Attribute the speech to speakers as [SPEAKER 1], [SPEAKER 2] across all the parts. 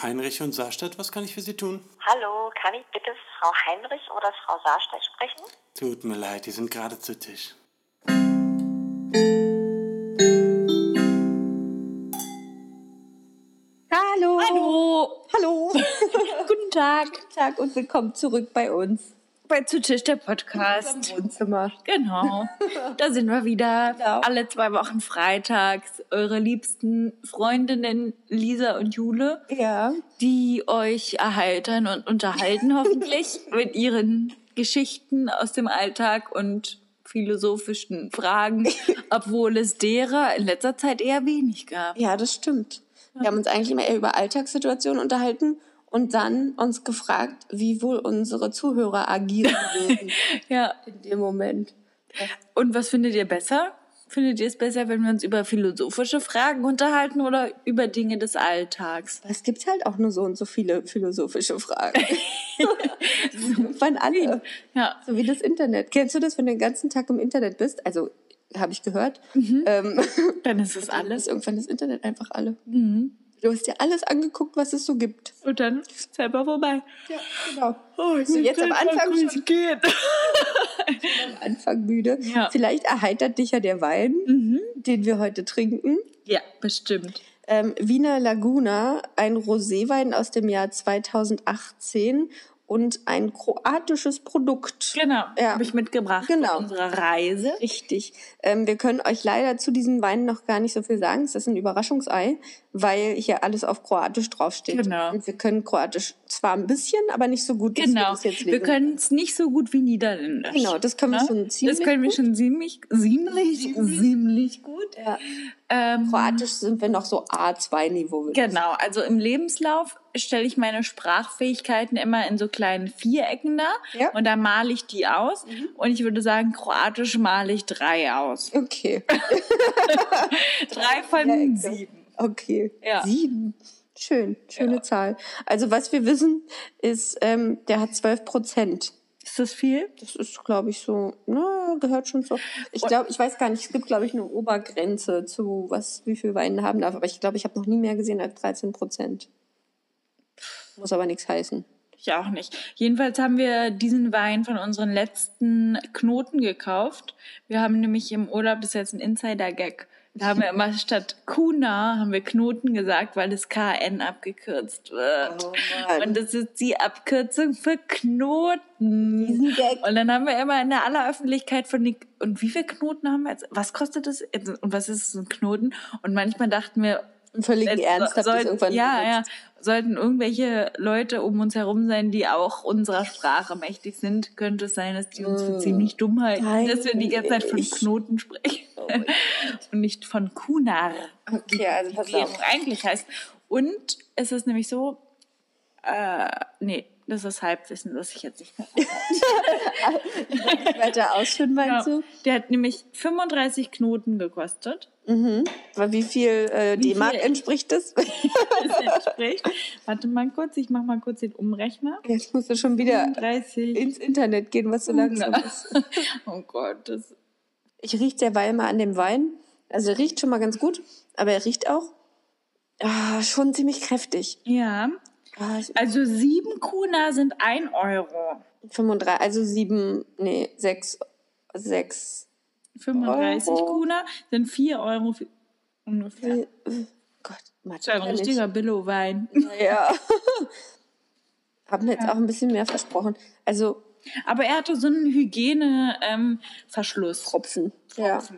[SPEAKER 1] Heinrich und Saarstadt, was kann ich für Sie tun?
[SPEAKER 2] Hallo, kann ich bitte Frau Heinrich oder Frau Saarstedt sprechen?
[SPEAKER 1] Tut mir leid, die sind gerade zu Tisch.
[SPEAKER 3] Hallo.
[SPEAKER 4] Hallo.
[SPEAKER 3] Hallo.
[SPEAKER 4] Guten Tag.
[SPEAKER 3] Guten Tag und willkommen zurück bei uns
[SPEAKER 4] Bei Zu Tisch der Podcast.
[SPEAKER 3] im Wohnzimmer.
[SPEAKER 4] Genau. Da sind wir wieder.
[SPEAKER 3] Genau.
[SPEAKER 4] Alle zwei Wochen freitags. Eure liebsten Freundinnen Lisa und Jule,
[SPEAKER 3] Ja.
[SPEAKER 4] die euch erheitern und unterhalten hoffentlich mit ihren Geschichten aus dem Alltag und philosophischen Fragen, obwohl es derer in letzter Zeit eher wenig gab.
[SPEAKER 3] Ja, das stimmt. Wir haben uns eigentlich immer eher über Alltagssituationen unterhalten und dann uns gefragt, wie wohl unsere Zuhörer agieren würden
[SPEAKER 4] Ja.
[SPEAKER 3] in dem Moment.
[SPEAKER 4] Und was findet ihr besser? Findet ihr es besser, wenn wir uns über philosophische Fragen unterhalten oder über Dinge des Alltags?
[SPEAKER 3] Es gibt halt auch nur so und so viele philosophische Fragen. Von alle.
[SPEAKER 4] Ja.
[SPEAKER 3] So wie das Internet. Kennst du das, wenn du den ganzen Tag im Internet bist? Also, habe ich gehört. Ähm,
[SPEAKER 4] Dann ist es alles.
[SPEAKER 3] ist irgendwann das Internet einfach alle. Du hast dir alles angeguckt, was es so gibt.
[SPEAKER 4] Und dann selber vorbei.
[SPEAKER 3] Ja, genau.
[SPEAKER 4] Oh, ich
[SPEAKER 3] bin jetzt am Anfang schon-
[SPEAKER 4] geht.
[SPEAKER 3] Am Anfang müde.
[SPEAKER 4] Ja.
[SPEAKER 3] Vielleicht erheitert dich ja der Wein, den wir heute trinken.
[SPEAKER 4] Ja, bestimmt.
[SPEAKER 3] Ähm, Wiener Laguna, ein Roséwein aus dem Jahr 2018 und ein kroatisches Produkt.
[SPEAKER 4] Genau.
[SPEAKER 3] Ja.
[SPEAKER 4] Habe ich mitgebracht
[SPEAKER 3] Genau.
[SPEAKER 4] von unserer Reise.
[SPEAKER 3] Richtig. Ähm, wir können euch leider zu diesem Wein noch gar nicht so viel sagen. Es ist ein Überraschungsei, weil hier alles auf Kroatisch draufsteht.
[SPEAKER 4] Genau.
[SPEAKER 3] Und wir können Kroatisch zwar ein bisschen, aber nicht so gut, wir
[SPEAKER 4] Genau. Wir
[SPEAKER 3] lesen.
[SPEAKER 4] können es nicht so gut wie Niederländisch.
[SPEAKER 3] Genau, das können wir
[SPEAKER 4] Ne?
[SPEAKER 3] schon ziemlich
[SPEAKER 4] Das können wir
[SPEAKER 3] gut.
[SPEAKER 4] schon ziemlich, ziemlich, ziemlich gut.
[SPEAKER 3] Ja.
[SPEAKER 4] Ähm,
[SPEAKER 3] Kroatisch sind wir noch so A2-Niveau. würde ich
[SPEAKER 4] Genau, also im Lebenslauf stelle ich meine Sprachfähigkeiten immer in so kleinen Vierecken dar
[SPEAKER 3] Ja.
[SPEAKER 4] und da male ich die aus und ich würde sagen, kroatisch male ich drei aus.
[SPEAKER 3] Okay.
[SPEAKER 4] Drei von sieben.
[SPEAKER 3] Okay.
[SPEAKER 4] Ja.
[SPEAKER 3] Sieben. Schön, schöne
[SPEAKER 4] Ja.
[SPEAKER 3] Zahl. Also was wir wissen, ist, ähm, der hat 12 Prozent.
[SPEAKER 4] Ist das viel?
[SPEAKER 3] Das ist, glaube ich, so, na, gehört schon so. Ich glaube, ich weiß gar nicht, es gibt, glaube ich, eine Obergrenze zu, was, wie viel Wein haben darf. Aber ich glaube, ich habe noch nie mehr gesehen als 13 Prozent. Muss aber nichts heißen.
[SPEAKER 4] Ich auch nicht. Jedenfalls haben wir diesen Wein von unseren letzten Knoten gekauft. Wir haben nämlich im Urlaub, das ist jetzt ein Insider-Gag, da haben wir immer statt Kuna haben wir Knoten gesagt, weil das KN abgekürzt wird.
[SPEAKER 3] Oh.
[SPEAKER 4] Und das ist die Abkürzung für Knoten.
[SPEAKER 3] Diesen Gag.
[SPEAKER 4] Und dann haben wir immer in der aller Öffentlichkeit von den, und wie viele Knoten haben wir jetzt? Was kostet das? Und was ist ein Knoten? Und manchmal dachten wir,
[SPEAKER 3] Im völligen Ernst es
[SPEAKER 4] sollten-
[SPEAKER 3] irgendwann
[SPEAKER 4] ja, ja, sollten irgendwelche Leute um uns herum sein, die auch unserer Sprache mächtig sind, könnte es sein, dass die uns für ziemlich dumm halten,
[SPEAKER 3] Nein,
[SPEAKER 4] dass wir die ganze Zeit von
[SPEAKER 3] ich-
[SPEAKER 4] Knoten sprechen und nicht von Kunar,
[SPEAKER 3] Okay, also pass
[SPEAKER 4] wie es
[SPEAKER 3] auf.
[SPEAKER 4] eigentlich heißt. Und es ist nämlich so, äh, nee, das ist Halbwissen, das ich jetzt nicht mehr
[SPEAKER 3] Weiter ausführen, meinst
[SPEAKER 4] ja.
[SPEAKER 3] du?
[SPEAKER 4] Der hat nämlich 35 Knoten gekostet.
[SPEAKER 3] Weil wie viel äh, D-Mark entspricht das?
[SPEAKER 4] Das entspricht. Warte mal kurz, ich mach mal kurz den Umrechner.
[SPEAKER 3] Jetzt musst du schon wieder
[SPEAKER 4] 35.
[SPEAKER 3] ins Internet gehen, was so langsam ist.
[SPEAKER 4] Oh Gott, das.
[SPEAKER 3] Ich rieche derweil mal an dem Wein. Also er riecht schon mal ganz gut, aber er riecht auch ah, schon ziemlich kräftig.
[SPEAKER 4] Ja. Also sieben Kuna sind ein Euro.
[SPEAKER 3] 35, also sieben, nee, sechs, sechs.
[SPEAKER 4] 35
[SPEAKER 3] Euro.
[SPEAKER 4] Kuna sind vier Euro ungefähr.
[SPEAKER 3] äh, Gott, Mathe.
[SPEAKER 4] Das ist ein richtiger Billo-Wein.
[SPEAKER 3] Ja. Haben jetzt auch ein bisschen mehr versprochen. Also
[SPEAKER 4] Aber er hatte so einen Hygiene-Verschluss.
[SPEAKER 3] Tropfen. Ja.
[SPEAKER 4] So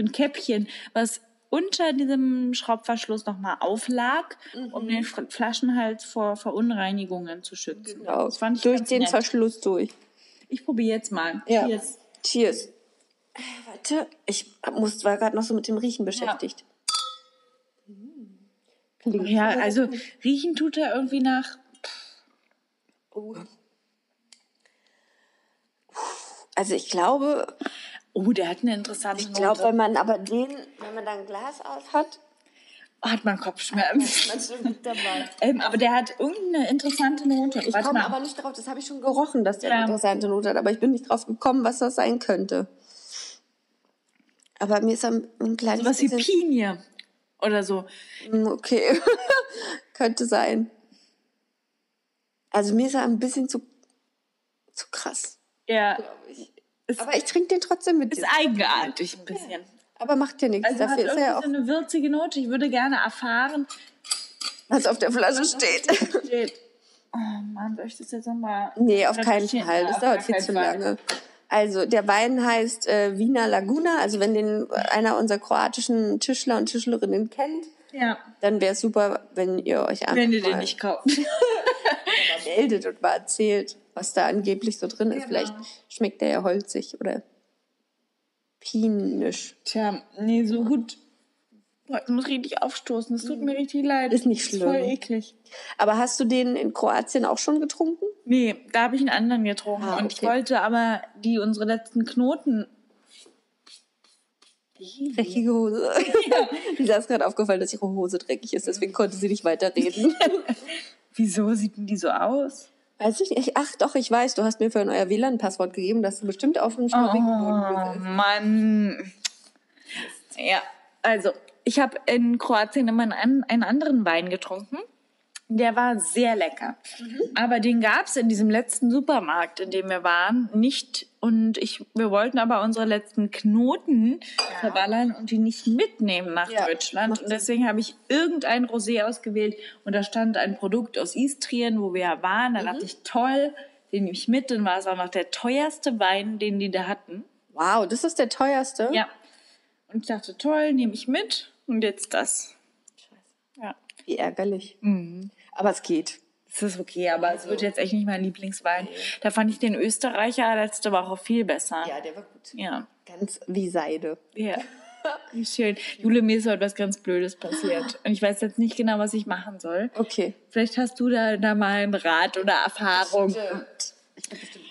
[SPEAKER 4] ein Käppchen, was unter diesem Schraubverschluss nochmal auflag, um den F- Flaschenhals vor Verunreinigungen zu schützen.
[SPEAKER 3] Genau.
[SPEAKER 4] Das fand ich
[SPEAKER 3] Durch den
[SPEAKER 4] nett.
[SPEAKER 3] Verschluss durch.
[SPEAKER 4] Ich probiere jetzt mal.
[SPEAKER 3] Ja.
[SPEAKER 4] Cheers.
[SPEAKER 3] Cheers. Äh, Warte, ich muss, war gerade noch so mit dem Riechen beschäftigt. Klingt
[SPEAKER 4] Ja, also riechen tut er irgendwie nach.
[SPEAKER 3] Oh. Also ich glaube,
[SPEAKER 4] Oh, der hat eine interessante
[SPEAKER 3] ich glaube, wenn man aber den, wenn man da ein Glas auf hat,
[SPEAKER 4] hat man Kopfschmerzen. ähm, aber der hat irgendeine interessante Note.
[SPEAKER 3] Ich komme aber nicht drauf, das habe ich schon gerochen, dass der
[SPEAKER 4] Ja.
[SPEAKER 3] eine interessante Note hat, aber ich bin nicht drauf gekommen, was das sein könnte. Aber mir ist ein, ein kleines
[SPEAKER 4] was wie. Pinie oder so.
[SPEAKER 3] Hm, Okay. könnte sein. Also mir ist er ein bisschen zu, zu krass,
[SPEAKER 4] Ja,
[SPEAKER 3] ich.
[SPEAKER 4] Ist-
[SPEAKER 3] Aber ich trinke den trotzdem mit
[SPEAKER 4] ist eigenartig ein bisschen.
[SPEAKER 3] Aber macht ja nichts.
[SPEAKER 4] Also hat
[SPEAKER 3] Dafür ist er ja auch,
[SPEAKER 4] irgendwie so eine würzige Note. Ich würde gerne erfahren.
[SPEAKER 3] was auf der Flasche steht.
[SPEAKER 4] Steht. Oh Mann, soll ich das jetzt nochmal?
[SPEAKER 3] Nee, auf keinen? Fall.
[SPEAKER 4] Ja,
[SPEAKER 3] Das dauert viel zu lange. Also der Wein heißt äh, Wiener Laguna. Also wenn den einer unserer kroatischen Tischler und Tischlerinnen kennt,
[SPEAKER 4] Ja,
[SPEAKER 3] dann wäre es super, wenn ihr euch einfach
[SPEAKER 4] wenn ihr den nicht kauft.
[SPEAKER 3] meldet und mal erzählt, was da angeblich so drin ist.
[SPEAKER 4] Genau.
[SPEAKER 3] Vielleicht schmeckt der ja holzig oder pinisch.
[SPEAKER 4] Tja, nee, so gut. Boah, ich muss richtig aufstoßen. Das tut mir richtig leid.
[SPEAKER 3] Ist nicht schlimm.
[SPEAKER 4] voll eklig.
[SPEAKER 3] Aber hast du den in Kroatien auch schon getrunken?
[SPEAKER 4] Nee, da habe ich einen anderen getrunken.
[SPEAKER 3] Ah,
[SPEAKER 4] Und ich
[SPEAKER 3] okay.
[SPEAKER 4] wollte aber die unsere letzten Knoten.
[SPEAKER 3] Dreckige Hose. Lisa ist gerade aufgefallen, dass ihre Hose dreckig ist, deswegen konnte sie nicht weiterreden.
[SPEAKER 4] Wieso sieht denn die so aus?
[SPEAKER 3] Weiß ich nicht. Ach doch, ich weiß, du hast mir vorhin euer WLAN-Passwort gegeben, das du bestimmt auf dem Schnorrwinkelboden
[SPEAKER 4] Oh. Mann. Ja, also ich habe in Kroatien immer einen, einen anderen Wein getrunken. Der war sehr lecker. Aber den gab es in diesem letzten Supermarkt, in dem wir waren, nicht. Und ich, wir wollten aber unsere letzten Knoten verballern und die nicht mitnehmen nach
[SPEAKER 3] Ja,
[SPEAKER 4] Deutschland. Und deswegen habe ich irgendein Rosé ausgewählt und da stand ein Produkt aus Istrien, wo wir ja waren. Da dachte ich, toll, den nehme ich mit. Dann war es auch noch der teuerste Wein, den die da hatten.
[SPEAKER 3] Wow, das ist der teuerste?
[SPEAKER 4] Ja. Und ich dachte, toll, nehme ich mit. Und jetzt das. Ja.
[SPEAKER 3] Wie ärgerlich.
[SPEAKER 4] Mhm.
[SPEAKER 3] Aber es geht.
[SPEAKER 4] Das ist okay, aber es wird jetzt echt nicht mein Lieblingswein. Da fand ich den Österreicher letzte Woche viel besser.
[SPEAKER 3] Ja, der war gut.
[SPEAKER 4] Ja.
[SPEAKER 3] Ganz wie Seide.
[SPEAKER 4] Ja. Wie schön. Jule, mir ist heute was ganz Blödes passiert. Und ich weiß jetzt nicht genau, was ich machen soll.
[SPEAKER 3] Okay.
[SPEAKER 4] Vielleicht hast du da, da mal einen Rat oder Erfahrung.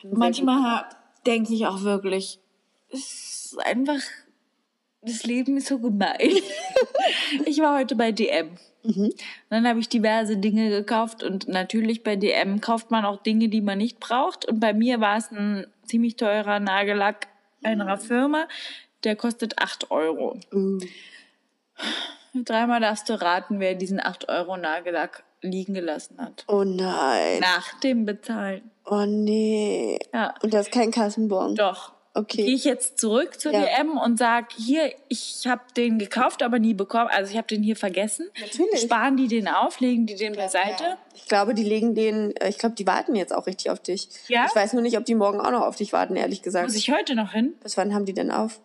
[SPEAKER 4] Manchmal denke ich auch wirklich, es ist einfach, das Leben ist so gemein. ich war heute bei DM. Und dann habe ich diverse Dinge gekauft und natürlich bei DM kauft man auch Dinge, die man nicht braucht. Und bei mir war es ein ziemlich teurer Nagellack einer Firma, der kostet 8 Euro. Dreimal darfst du raten, wer diesen 8 Euro Nagellack liegen gelassen hat.
[SPEAKER 3] Oh nein.
[SPEAKER 4] Nach dem Bezahlen.
[SPEAKER 3] Oh nee.
[SPEAKER 4] Ja.
[SPEAKER 3] Und das ist kein Kassenbon.
[SPEAKER 4] Doch.
[SPEAKER 3] Okay.
[SPEAKER 4] Gehe ich jetzt zurück zur
[SPEAKER 3] Ja.
[SPEAKER 4] DM und sag hier, ich habe den gekauft, aber nie bekommen. Also ich habe den hier vergessen.
[SPEAKER 3] Natürlich.
[SPEAKER 4] Sparen die den auf, legen die den beiseite?
[SPEAKER 3] Ich glaube, die legen den, äh, ich glaube, die warten jetzt auch richtig auf dich.
[SPEAKER 4] Ja?
[SPEAKER 3] Ich weiß nur nicht, ob die morgen auch noch auf dich warten, ehrlich gesagt.
[SPEAKER 4] Muss ich heute noch hin?
[SPEAKER 3] Bis wann haben die denn auf?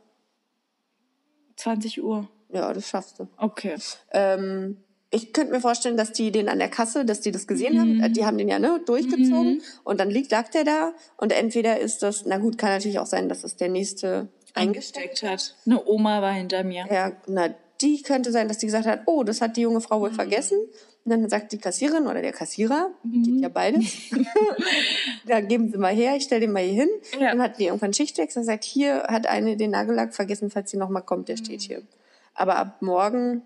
[SPEAKER 4] 20 Uhr.
[SPEAKER 3] Ja, das schaffst du.
[SPEAKER 4] Okay.
[SPEAKER 3] Ähm, ich könnte mir vorstellen, dass die den an der Kasse, dass die das gesehen
[SPEAKER 4] Mhm.
[SPEAKER 3] haben. Die haben den ja ne, durchgezogen und dann liegt, lag der da und entweder ist das, na gut, kann natürlich auch sein, dass es der nächste eingesteckt.
[SPEAKER 4] Eingesteckt hat. Eine Oma war hinter mir.
[SPEAKER 3] Ja, na, die könnte sein, dass die gesagt hat, oh, das hat die junge Frau wohl
[SPEAKER 4] Mhm.
[SPEAKER 3] vergessen. Und dann sagt die Kassiererin oder der Kassierer, geht ja beides, da geben Sie mal her, ich stelle den mal hier hin.
[SPEAKER 4] Ja.
[SPEAKER 3] Dann hat die irgendwann Schichtwechsel und sagt, hier hat eine den Nagellack vergessen, falls sie nochmal kommt, der steht hier. Aber ab morgen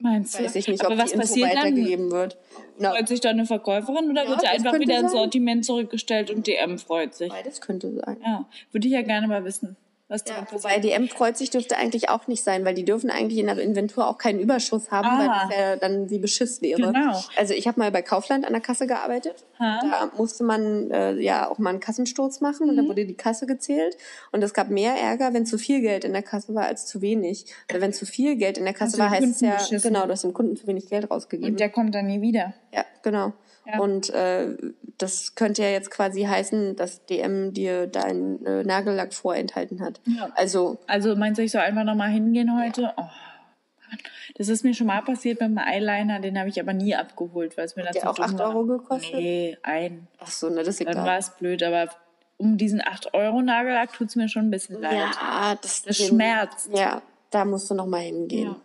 [SPEAKER 4] Meinst du?
[SPEAKER 3] weiß ich nicht,
[SPEAKER 4] aber
[SPEAKER 3] ob
[SPEAKER 4] was
[SPEAKER 3] die Info
[SPEAKER 4] passiert dann?
[SPEAKER 3] weitergegeben wird. Na,
[SPEAKER 4] Freut sich da eine Verkäuferin oder
[SPEAKER 3] Ja,
[SPEAKER 4] wird sie einfach wieder ins
[SPEAKER 3] sein.
[SPEAKER 4] Sortiment zurückgestellt und DM freut sich?
[SPEAKER 3] beides könnte sein.
[SPEAKER 4] Ja, würde ich ja gerne mal wissen,
[SPEAKER 3] Ja,
[SPEAKER 4] passiert.
[SPEAKER 3] wobei DM freut sich dürfte eigentlich auch nicht sein, weil die dürfen eigentlich in der Inventur auch keinen Überschuss haben, weil
[SPEAKER 4] Ah.
[SPEAKER 3] das ja dann wie Beschiss wäre.
[SPEAKER 4] Genau.
[SPEAKER 3] Also ich habe mal bei Kaufland an der Kasse gearbeitet.
[SPEAKER 4] Ha.
[SPEAKER 3] Da musste man äh, ja auch mal einen Kassensturz machen und
[SPEAKER 4] Mhm.
[SPEAKER 3] dann wurde die Kasse gezählt. Und es gab mehr Ärger, wenn zu viel Geld in der Kasse war als zu wenig. Oder wenn zu viel Geld in der Kasse
[SPEAKER 4] du
[SPEAKER 3] war, heißt es ja,
[SPEAKER 4] beschissen.
[SPEAKER 3] genau, du hast dem Kunden zu wenig Geld rausgegeben.
[SPEAKER 4] Und der kommt dann nie wieder.
[SPEAKER 3] Ja, genau.
[SPEAKER 4] Ja.
[SPEAKER 3] Und äh, das könnte ja jetzt quasi heißen, dass DM dir deinen äh, Nagellack vorenthalten hat.
[SPEAKER 4] Ja.
[SPEAKER 3] Also
[SPEAKER 4] Also meinst du, ich soll einfach nochmal hingehen heute? Oh, Mann. das ist mir schon mal passiert mit dem Eyeliner, den habe ich aber nie abgeholt, weil es mir dazu
[SPEAKER 3] auch 8 Euro gekostet?
[SPEAKER 4] Nee, ein.
[SPEAKER 3] Ach so, ne, das ist
[SPEAKER 4] Dann
[SPEAKER 3] egal.
[SPEAKER 4] war es blöd, aber um diesen 8 Euro Nagellack tut es mir schon ein bisschen leid.
[SPEAKER 3] Ja, das,
[SPEAKER 4] Das
[SPEAKER 3] den-
[SPEAKER 4] schmerzt.
[SPEAKER 3] Ja, da musst du noch mal hingehen.
[SPEAKER 4] Ja.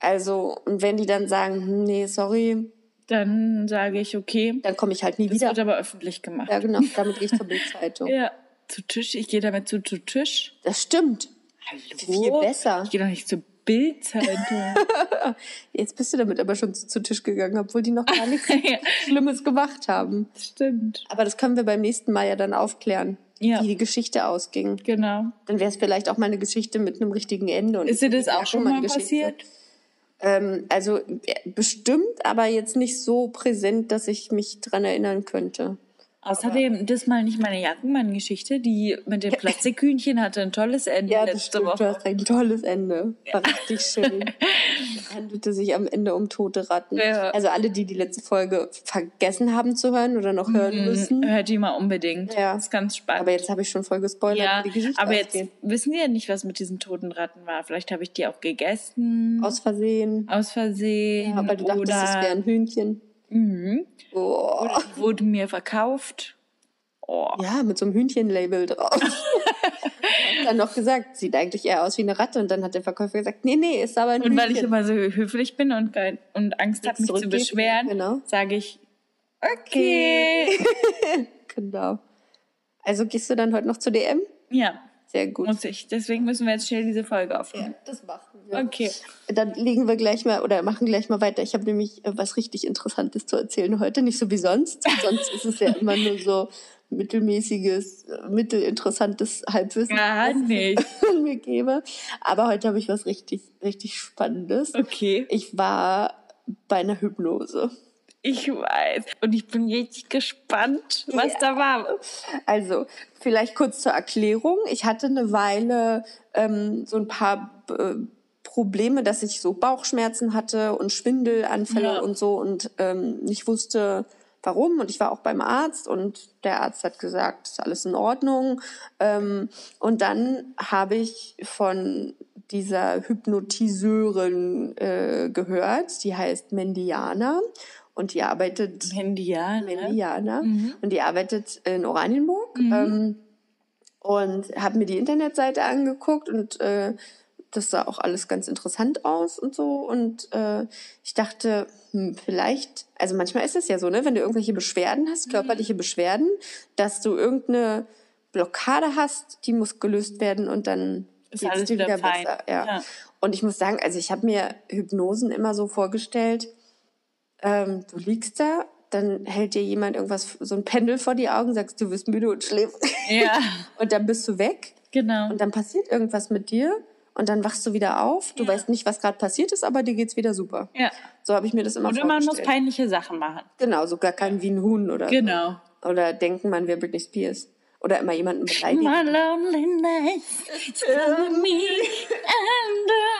[SPEAKER 3] Also, und wenn die dann sagen, hm, nee, sorry,
[SPEAKER 4] Dann sage ich, okay,
[SPEAKER 3] dann komme ich halt nie
[SPEAKER 4] das
[SPEAKER 3] wieder.
[SPEAKER 4] wird aber öffentlich gemacht.
[SPEAKER 3] Ja, genau, damit gehe ich zur Bildzeitung.
[SPEAKER 4] Ja, zu Tisch. Ich gehe damit zu, zu Tisch.
[SPEAKER 3] Das stimmt.
[SPEAKER 4] Hallo?
[SPEAKER 3] Viel besser.
[SPEAKER 4] Ich gehe doch nicht zur Bildzeitung.
[SPEAKER 3] Jetzt bist du damit aber schon zu, zu Tisch gegangen, obwohl die noch gar nichts
[SPEAKER 4] ja,
[SPEAKER 3] Schlimmes gemacht haben.
[SPEAKER 4] stimmt.
[SPEAKER 3] Aber das können wir beim nächsten Mal ja dann aufklären,
[SPEAKER 4] Ja.
[SPEAKER 3] wie die Geschichte ausging.
[SPEAKER 4] Genau.
[SPEAKER 3] Dann wäre es vielleicht auch mal eine Geschichte mit einem richtigen Ende. Und
[SPEAKER 4] Ist dir das auch schon mal passiert?
[SPEAKER 3] Ähm, also äh, bestimmt, aber jetzt nicht so präsent, dass ich mich dran erinnern könnte.
[SPEAKER 4] Außerdem, das mal nicht meine Jackenmann-Geschichte, die mit den Plastikhühnchen hatte ein tolles Ende
[SPEAKER 3] Ja, das
[SPEAKER 4] letzte
[SPEAKER 3] stimmt, du
[SPEAKER 4] Woche.
[SPEAKER 3] hast ein tolles Ende. War richtig schön. handelte sich am Ende um tote Ratten.
[SPEAKER 4] Ja.
[SPEAKER 3] Also alle, die die letzte Folge vergessen haben zu hören oder noch hören müssen.
[SPEAKER 4] Hört die mal unbedingt.
[SPEAKER 3] Ja.
[SPEAKER 4] Das ist ganz spannend.
[SPEAKER 3] Aber jetzt habe ich schon voll gespoilert,
[SPEAKER 4] ja,
[SPEAKER 3] die Geschichte
[SPEAKER 4] aber jetzt
[SPEAKER 3] ausgeht.
[SPEAKER 4] wissen wir ja nicht, was mit diesen toten Ratten war. Vielleicht habe ich die auch gegessen.
[SPEAKER 3] Aus Versehen.
[SPEAKER 4] aus Versehen.
[SPEAKER 3] Ja, weil du dachtest, es wäre ein Hühnchen.
[SPEAKER 4] Mhm.
[SPEAKER 3] Oh.
[SPEAKER 4] Die wurden mir verkauft. Oh.
[SPEAKER 3] Ja, mit so einem Hühnchenlabel drauf. Hat dann noch gesagt, sieht eigentlich eher aus wie eine Ratte. Und dann hat der Verkäufer gesagt, nee, nee, ist aber ein
[SPEAKER 4] Und weil ich
[SPEAKER 3] Hühnchen.
[SPEAKER 4] immer so höflich bin und, und Angst habe, mich zu beschweren,
[SPEAKER 3] genau.
[SPEAKER 4] sage ich, okay.
[SPEAKER 3] Genau. Also gehst du dann heute noch zur DM?
[SPEAKER 4] ja,
[SPEAKER 3] Sehr gut.
[SPEAKER 4] muss ich. Deswegen müssen wir jetzt schnell diese Folge aufnehmen.
[SPEAKER 3] das machen wir.
[SPEAKER 4] Okay.
[SPEAKER 3] Dann legen wir gleich mal oder machen gleich mal weiter. Ich habe nämlich äh, was richtig Interessantes zu erzählen heute, nicht so wie sonst. sonst ist es ja immer nur so mittelmäßiges, mittelinteressantes Halbwissen,
[SPEAKER 4] Gar
[SPEAKER 3] was
[SPEAKER 4] nicht.
[SPEAKER 3] ich mir gebe. Aber heute habe ich was richtig, richtig Spannendes.
[SPEAKER 4] Okay.
[SPEAKER 3] Ich war bei einer Hypnose.
[SPEAKER 4] Ich weiß. Und ich bin richtig gespannt, was
[SPEAKER 3] Ja.
[SPEAKER 4] da war.
[SPEAKER 3] Also, vielleicht kurz zur Erklärung. Ich hatte eine Weile ähm, so ein paar äh, Probleme, dass ich so Bauchschmerzen hatte und Schwindelanfälle
[SPEAKER 4] Ja.
[SPEAKER 3] und so und ähm, nicht wusste, warum. Und ich war auch beim Arzt und der Arzt hat gesagt, ist alles in Ordnung. Ähm, und dann habe ich von dieser Hypnotiseurin äh, gehört, die heißt Mendiana und die arbeitet
[SPEAKER 4] Handy, ja. Ne?
[SPEAKER 3] Meliana. Und die arbeitet in Oranienburg. Ähm, und habe mir die Internetseite angeguckt und äh, das sah auch alles ganz interessant aus und so. Und äh, ich dachte, hm, vielleicht, also manchmal ist es ja so, ne, wenn du irgendwelche Beschwerden hast, körperliche Beschwerden, dass du irgendeine Blockade hast, die muss gelöst werden und dann
[SPEAKER 4] Ist alles
[SPEAKER 3] dir
[SPEAKER 4] wieder
[SPEAKER 3] wieder besser. Ja.
[SPEAKER 4] Ja.
[SPEAKER 3] Und ich muss sagen, also ich habe mir Hypnosen immer so vorgestellt, ähm, du liegst da, dann hält dir jemand irgendwas, so ein Pendel vor die Augen, sagst, du wirst müde und schläfst.
[SPEAKER 4] Ja,
[SPEAKER 3] Und dann bist du weg
[SPEAKER 4] genau.
[SPEAKER 3] und dann passiert irgendwas mit dir und dann wachst du wieder auf. Du
[SPEAKER 4] Ja.
[SPEAKER 3] weißt nicht, was gerade passiert ist, aber dir geht's wieder super.
[SPEAKER 4] Ja.
[SPEAKER 3] So habe ich mir das immer
[SPEAKER 4] Oder man muss
[SPEAKER 3] vorgestellt.
[SPEAKER 4] peinliche Sachen machen.
[SPEAKER 3] Genau, so gar kein wie ein Huhn oder
[SPEAKER 4] Genau.
[SPEAKER 3] so. Oder denken, man wäre Britney Spears. Oder immer jemanden beleidigen.
[SPEAKER 4] My lonely nights me and I-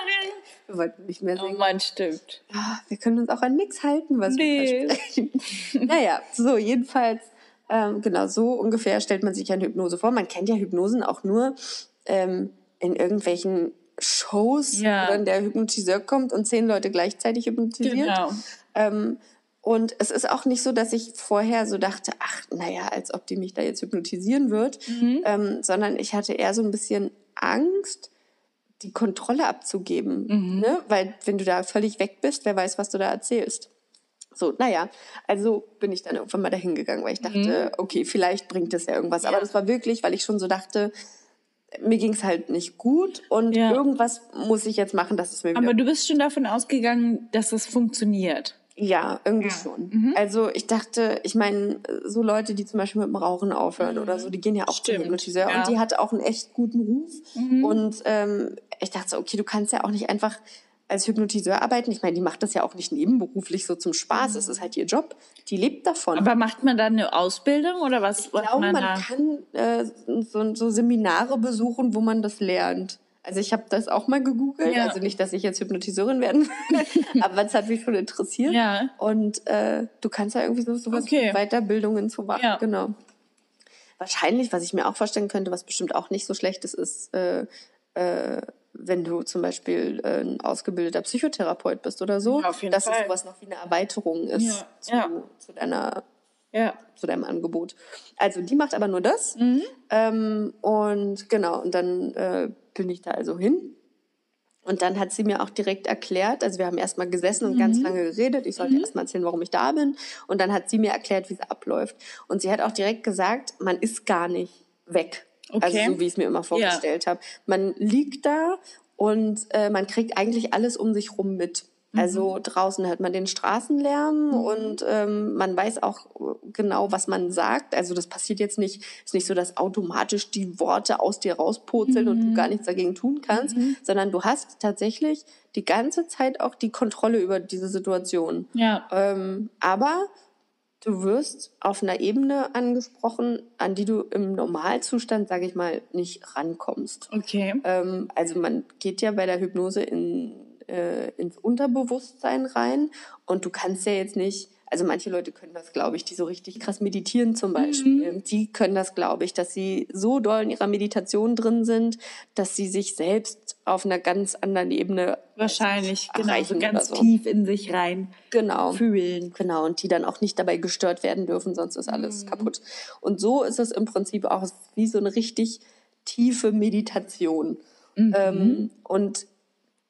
[SPEAKER 3] Wir wollten nicht mehr
[SPEAKER 4] Oh
[SPEAKER 3] singen.
[SPEAKER 4] Mann, stimmt.
[SPEAKER 3] Ah, wir können uns auch an nichts halten, was
[SPEAKER 4] Nee.
[SPEAKER 3] wir versprechen. naja, so jedenfalls, ähm, genau so ungefähr stellt man sich eine Hypnose vor. Man kennt ja Hypnosen auch nur ähm, in irgendwelchen Shows,
[SPEAKER 4] Ja.
[SPEAKER 3] wo dann der Hypnotiseur kommt und zehn Leute gleichzeitig hypnotisiert.
[SPEAKER 4] Genau.
[SPEAKER 3] Ähm, und es ist auch nicht so, dass ich vorher so dachte, ach, naja, als ob die mich da jetzt hypnotisieren wird,
[SPEAKER 4] Mhm.
[SPEAKER 3] ähm, sondern ich hatte eher so ein bisschen Angst, die Kontrolle abzugeben.
[SPEAKER 4] Mhm.
[SPEAKER 3] Ne? Weil wenn du da völlig weg bist, wer weiß, was du da erzählst. So, naja, also bin ich dann irgendwann mal dahin gegangen, weil ich dachte, okay, vielleicht bringt das ja irgendwas. Aber
[SPEAKER 4] Mhm. Ja.
[SPEAKER 3] das war wirklich, weil ich schon so dachte, mir ging es halt nicht gut und
[SPEAKER 4] Ja.
[SPEAKER 3] irgendwas muss ich jetzt machen, dass es mir
[SPEAKER 4] Aber du bist schon davon ausgegangen, dass das funktioniert.
[SPEAKER 3] Ja, irgendwie
[SPEAKER 4] Ja.
[SPEAKER 3] schon.
[SPEAKER 4] Mhm.
[SPEAKER 3] Also ich dachte, ich meine, so Leute, die zum Beispiel mit dem Rauchen aufhören oder so, die gehen ja auch zum
[SPEAKER 4] Stimmt,
[SPEAKER 3] Hypnotiseur
[SPEAKER 4] ja.
[SPEAKER 3] und die hatte auch einen echt guten Ruf.
[SPEAKER 4] Mhm.
[SPEAKER 3] Und ähm, ich dachte so, okay, du kannst ja auch nicht einfach als Hypnotiseur arbeiten. Ich meine, die macht das ja auch nicht nebenberuflich so zum Spaß. Es ist halt ihr Job. Die lebt davon.
[SPEAKER 4] Aber macht man da eine Ausbildung oder was
[SPEAKER 3] ich glaube,
[SPEAKER 4] man
[SPEAKER 3] man kann äh, so, so Seminare besuchen, wo man das lernt. Also ich habe das auch mal gegoogelt.
[SPEAKER 4] Ja.
[SPEAKER 3] Also nicht, dass ich jetzt Hypnotiseurin werden will, aber es hat mich schon interessiert.
[SPEAKER 4] Ja.
[SPEAKER 3] Und äh, du kannst ja irgendwie so sowas
[SPEAKER 4] Okay.
[SPEAKER 3] Weiterbildungen zu machen.
[SPEAKER 4] Ja.
[SPEAKER 3] Genau. Wahrscheinlich, was ich mir auch vorstellen könnte, was bestimmt auch nicht so schlecht ist, ist, äh, äh, wenn du zum Beispiel äh, ein ausgebildeter Psychotherapeut bist oder so,
[SPEAKER 4] Ja, auf jeden
[SPEAKER 3] dass
[SPEAKER 4] Fall.
[SPEAKER 3] es sowas noch wie eine Erweiterung ist
[SPEAKER 4] Ja.
[SPEAKER 3] Zu,
[SPEAKER 4] Ja.
[SPEAKER 3] zu deiner
[SPEAKER 4] Ja.
[SPEAKER 3] zu deinem Angebot. Also die macht aber nur das.
[SPEAKER 4] Mhm.
[SPEAKER 3] Ähm, und genau, und dann äh, bin ich da also hin. Und dann hat sie mir auch direkt erklärt, also wir haben erstmal gesessen und
[SPEAKER 4] Mhm.
[SPEAKER 3] ganz lange geredet. Ich sollte erst mal erzählen, warum ich da bin. Und dann hat sie mir erklärt, wie es abläuft. Und sie hat auch direkt gesagt, man ist gar nicht weg. Also
[SPEAKER 4] Okay.
[SPEAKER 3] so wie ich es mir immer vorgestellt habe. Man liegt da und äh, man kriegt eigentlich alles um sich rum mit. Also draußen hört man den Straßenlärm und ähm, man weiß auch genau, was man sagt. Also das passiert jetzt nicht, ist nicht so, dass automatisch die Worte aus dir rauspurzeln und du gar nichts dagegen tun kannst, sondern du hast tatsächlich die ganze Zeit auch die Kontrolle über diese Situation.
[SPEAKER 4] Ja.
[SPEAKER 3] Ähm, aber du wirst auf einer Ebene angesprochen, an die du im Normalzustand, sage ich mal, nicht rankommst.
[SPEAKER 4] Okay.
[SPEAKER 3] Ähm, also man geht ja bei der Hypnose in, äh, ins Unterbewusstsein rein und du kannst ja jetzt nicht, also manche Leute können das, glaube ich, die so richtig krass meditieren zum Beispiel, die können das, glaube ich, dass sie so doll in ihrer Meditation drin sind, dass sie sich selbst auf einer ganz anderen Ebene
[SPEAKER 4] Wahrscheinlich, genau. So ganz
[SPEAKER 3] so.
[SPEAKER 4] tief in sich rein
[SPEAKER 3] genau.
[SPEAKER 4] fühlen.
[SPEAKER 3] Genau, und die dann auch nicht dabei gestört werden dürfen, sonst ist alles kaputt. Und so ist es im Prinzip auch wie so eine richtig tiefe Meditation. Ähm, und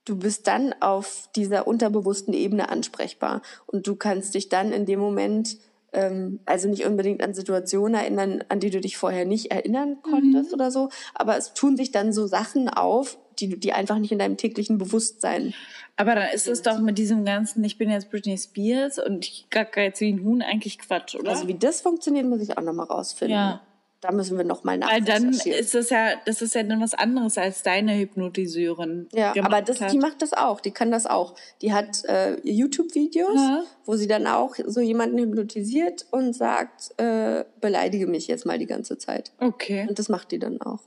[SPEAKER 3] du bist dann auf dieser unterbewussten Ebene ansprechbar. Und du kannst dich dann in dem Moment, ähm, also nicht unbedingt an Situationen erinnern, an die du dich vorher nicht erinnern konntest oder so, aber es tun sich dann so Sachen auf, die, du- die einfach nicht in deinem täglichen Bewusstsein
[SPEAKER 4] Aber dann ist es doch mit diesem ganzen, ich bin jetzt Britney Spears und ich gacke jetzt wie ein Huhn eigentlich Quatsch, oder?
[SPEAKER 3] Also wie das funktioniert, muss ich auch nochmal rausfinden.
[SPEAKER 4] Ja.
[SPEAKER 3] Da müssen wir nochmal
[SPEAKER 4] Weil dann
[SPEAKER 3] nachrecherchieren.
[SPEAKER 4] ist das ja, das ist ja dann was anderes als deine Hypnotiseurin.
[SPEAKER 3] Ja, aber das,
[SPEAKER 4] hat.
[SPEAKER 3] die macht das auch. Die kann das auch. Die hat äh, YouTube-Videos,
[SPEAKER 4] Ja.
[SPEAKER 3] wo sie dann auch so jemanden hypnotisiert und sagt, äh, beleidige mich jetzt mal die ganze Zeit.
[SPEAKER 4] Okay.
[SPEAKER 3] Und das macht die dann auch.